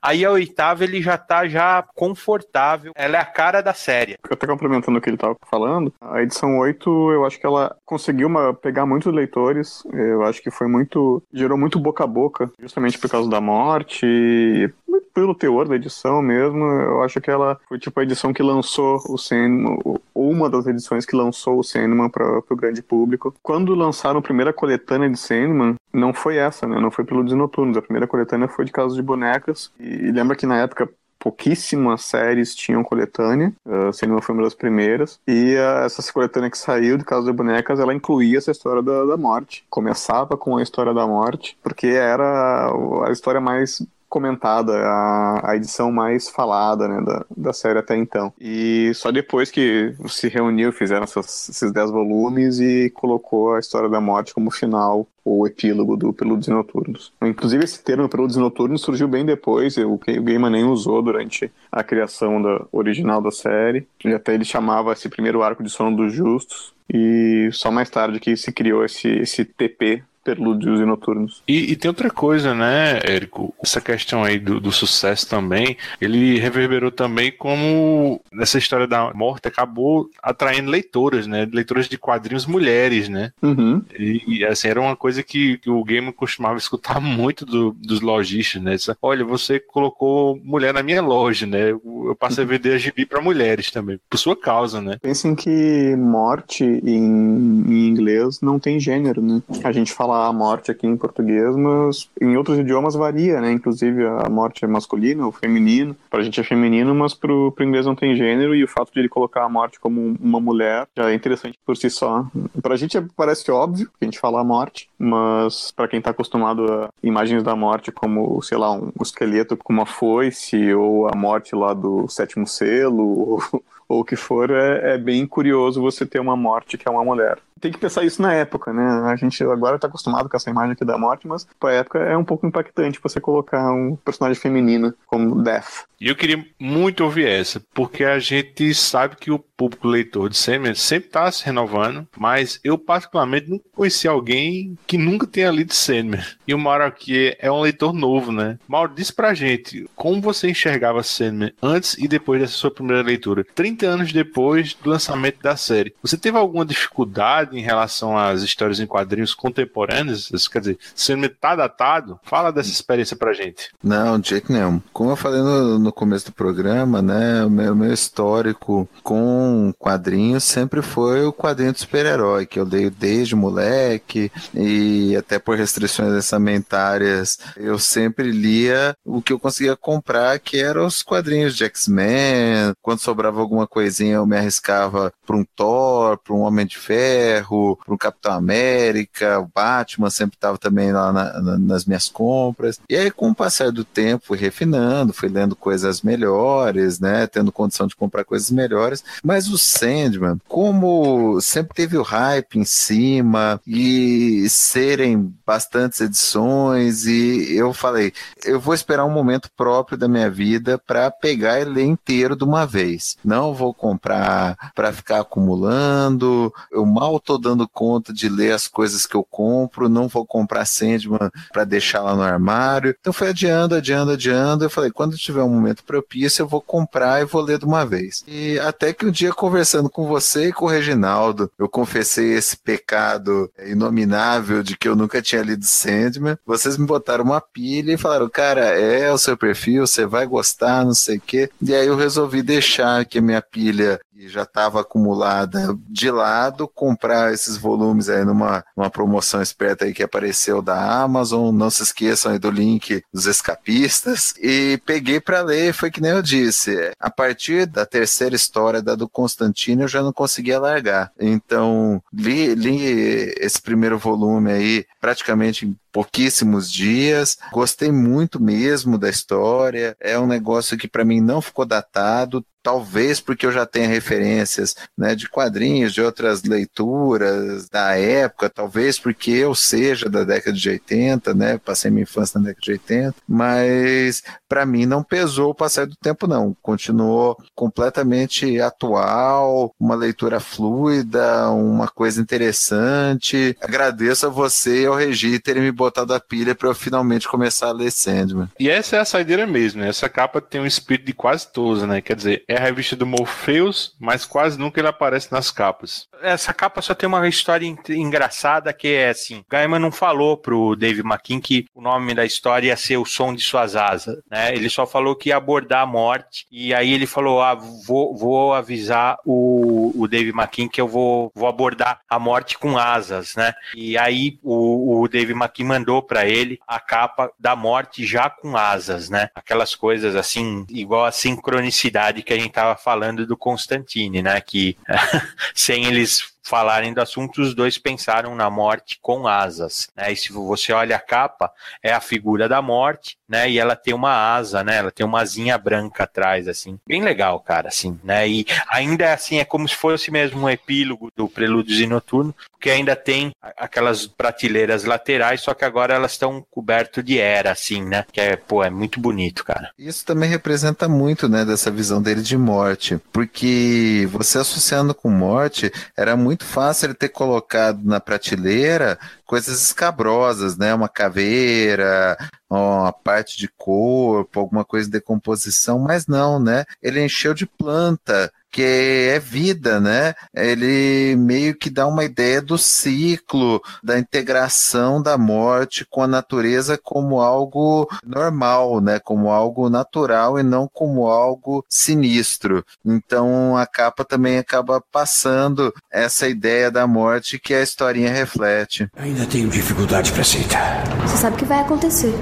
aí a oitava ele já tá já confortável, ela é a cara da série. Até complementando o que ele tava falando, a edição 8 eu acho que ela conseguiu uma, pegar muitos leitores, eu acho que foi muito, gerou muito boca a boca, justamente por causa da morte, e pelo teor da edição mesmo, eu acho que ela foi tipo a edição que lançou o Sandman, ou uma das edições que lançou o Sandman para o grande público. Quando lançaram a primeira coletânea de Sandman, não foi essa, né? Não foi pelo Desnoturnos. A primeira coletânea foi de Casos de Bonecas. E lembra que na época pouquíssimas séries tinham coletânea, uh, Cinema foi uma das primeiras, e essa coletânea que saiu de Casa de Bonecas, ela incluía essa história da, da morte. Começava com a história da morte, porque era a história mais comentada, a, a edição mais falada né, da, da série até então. E só depois que se reuniu, fizeram essas, esses 10 volumes e colocou a história da morte como final ou epílogo do Peludos Noturnos. Inclusive esse termo Peludos Noturnos surgiu bem depois, o, o Gaiman nem usou durante a criação da original da série, e até ele chamava esse primeiro arco de Sono dos Justos, e só mais tarde que se criou esse, esse TP Perlúdios e Noturnos. E, e, tem outra coisa, né, Érico? Essa questão aí do, do, sucesso também, ele reverberou também como essa história da morte acabou atraindo leitoras, né? Leitoras de quadrinhos mulheres, né? Uhum. E, e, assim, era uma coisa que, que o game costumava escutar muito do, dos lojistas, né? Olha, você colocou mulher na minha loja, né? Eu passei a vender a gibi para mulheres também, por sua causa, né? Pensem que morte em, em inglês não tem gênero, né? A gente fala falar a morte aqui em português, mas em outros idiomas varia, né? Inclusive a morte é masculina ou feminino. Pra gente é feminino, mas pro, pro inglês não tem gênero e o fato de ele colocar a morte como uma mulher já é interessante por si só. Pra gente é, parece óbvio que a gente fala a morte, mas para quem tá acostumado a imagens da morte como, sei lá, um esqueleto com uma foice ou a morte lá do sétimo selo ou, ou o que for, é, é bem curioso você ter uma morte que é uma mulher tem que pensar isso na época, né? A gente agora tá acostumado com essa imagem aqui da morte, mas pra época é um pouco impactante você colocar um personagem feminino como Death. E eu queria muito ouvir essa, porque a gente sabe que o público leitor de Sandman sempre está se renovando, mas eu particularmente não conheci alguém que nunca tenha lido Sandman. E o Mauro aqui é um leitor novo, né? Mauro, diz pra gente, como você enxergava Sandman antes e depois dessa sua primeira leitura? 30 anos depois do lançamento da série. Você teve alguma dificuldade em relação às histórias em quadrinhos contemporâneas? Quer dizer, Sandman tá datado? Fala dessa experiência pra gente. Não, de jeito nenhum. Como eu falei no, no começo do programa, né? O meu, meu histórico com quadrinho sempre foi o quadrinho de super-herói, que eu leio desde moleque e até por restrições orçamentárias, eu sempre lia o que eu conseguia comprar, que eram os quadrinhos de X-Men. Quando sobrava alguma coisinha, eu me arriscava para um Thor, para um Homem de Ferro, para um Capitão América, o Batman sempre estava também lá na, na, nas minhas compras. E aí, com o passar do tempo, fui refinando, fui lendo coisas melhores, né, tendo condição de comprar coisas melhores, mas mas o Sandman, como sempre teve o hype em cima e serem bastantes edições, e eu falei, eu vou esperar um momento próprio da minha vida para pegar e ler inteiro de uma vez. Não vou comprar para ficar acumulando. Eu mal tô dando conta de ler as coisas que eu compro, não vou comprar Sandman para deixar lá no armário. Então foi adiando, adiando, adiando. Eu falei, quando tiver um momento propício, eu vou comprar e vou ler de uma vez. E até que um dia conversando com você e com o Reginaldo, eu confessei esse pecado inominável de que eu nunca tinha lido Sandman. Vocês me botaram uma pilha e falaram, cara, é o seu perfil, você vai gostar, não sei o quê. E aí eu resolvi deixar que a minha pilha já estava acumulada de lado, comprar esses volumes aí numa, numa promoção esperta aí que apareceu da Amazon. Não se esqueçam aí do link dos escapistas. E peguei para ler, foi que nem eu disse. A partir da terceira história da do Constantino, eu já não conseguia largar. Então, li, li esse primeiro volume aí praticamente em pouquíssimos dias. Gostei muito mesmo da história. É um negócio que para mim não ficou datado talvez porque eu já tenha referências né, de quadrinhos, de outras leituras da época, talvez porque eu seja da década de 80, né, passei minha infância na década de 80, mas para mim não pesou o passar do tempo não, continuou completamente atual, uma leitura fluida, uma coisa interessante. Agradeço a você e ao Regi terem me botado a pilha para eu finalmente começar a ler Sandman. E essa é a saideira mesmo, né? Essa capa tem um espírito de quase todos, né? Quer dizer, é a revista do Morpheus, mas quase nunca ele aparece nas capas. Essa capa só tem uma história engraçada que é assim: Gaiman não falou pro Dave McKean que o nome da história ia ser O Som de Suas Asas, né? Ele só falou que ia abordar a morte, e aí ele falou: Ah, vou, vou avisar o, o Dave McKean que eu vou, vou abordar a morte com asas, né? E aí o, o Dave McKean mandou para ele a capa da morte já com asas, né? Aquelas coisas assim, igual a sincronicidade que a gente estava falando do Constantine, né? Que sem eles falarem do assunto, os dois pensaram na morte com asas, né? E se você olha a capa, é a figura da morte, né? E ela tem uma asa, né? Ela tem uma asinha branca atrás, assim. Bem legal, cara, assim, né? E ainda assim, é como se fosse mesmo um epílogo do Prelúdios e Noturno, porque ainda tem aquelas prateleiras laterais, só que agora elas estão cobertas de era, assim, né? Que é, pô, é muito bonito, cara. Isso também representa muito, né, dessa visão dele de morte, porque você associando com morte, era muito muito fácil ele ter colocado na prateleira coisas escabrosas, né? Uma caveira, uma parte de corpo, alguma coisa de decomposição, mas não, né? Ele encheu de planta, que é vida, né? Ele meio que dá uma ideia do ciclo, da integração da morte com a natureza como algo normal, né? Como algo natural e não como algo sinistro. Então a capa também acaba passando essa ideia da morte que a historinha reflete. Ainda tenho dificuldade para aceitar. Você sabe o que vai acontecer.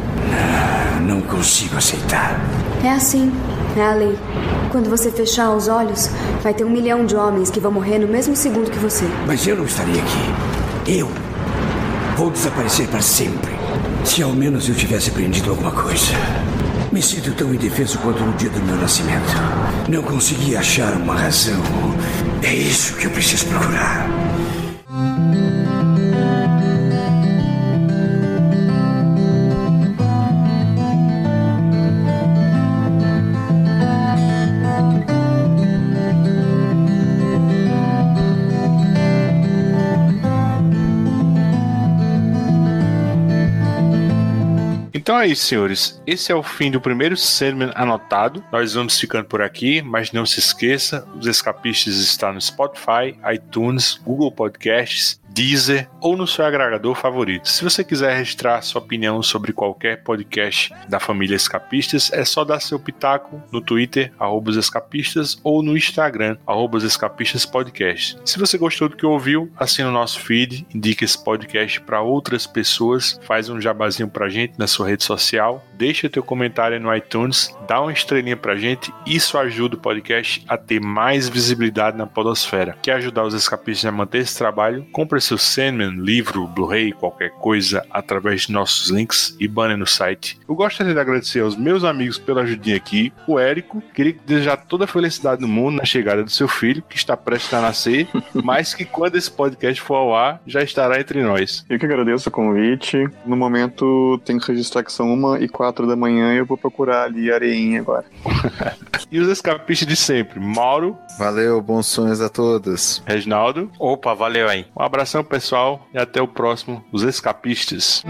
Não, não consigo aceitar. É assim, é. Quando você fechar os olhos, vai ter um milhão de homens que vão morrer no mesmo segundo que você. Mas eu não estaria aqui. Eu vou desaparecer para sempre. Se ao menos eu tivesse aprendido alguma coisa. Me sinto tão indefeso quanto no dia do meu nascimento. Não consegui achar uma razão. É isso que eu preciso procurar. Então é isso, senhores. Esse é o fim do primeiro Sandman anotado. Nós vamos ficando por aqui, mas não se esqueça, os escapistas estão no Spotify, iTunes, Google Podcasts Deezer ou no seu agregador favorito. Se você quiser registrar sua opinião sobre qualquer podcast da família Escapistas, é só dar seu pitaco no Twitter, arroba escapistas, ou no Instagram, arroba escapistas podcast. Se você gostou do que ouviu, assina o nosso feed, indique esse podcast para outras pessoas, faz um jabazinho pra gente na sua rede social, deixa teu comentário no iTunes, dá uma estrelinha pra gente, isso ajuda o podcast a ter mais visibilidade na podosfera. Quer ajudar os escapistas a manter esse trabalho? Compre seu Sandman, livro, Blu-ray, qualquer coisa, através de nossos links e banner no site. Eu gostaria de agradecer aos meus amigos pela ajudinha aqui, o Érico, queria desejar toda a felicidade do mundo na chegada do seu filho, que está prestes a nascer, mas que quando esse podcast for ao ar, já estará entre nós. Eu que agradeço o convite. No momento, tenho que registrar que são uma e quatro da manhã e eu vou procurar ali areinha agora. e os escapistas de sempre, Mauro. Valeu, bons sonhos a todos. Reginaldo. Opa, valeu aí. Um abraço abração, pessoal, e até o próximo Os Escapistas.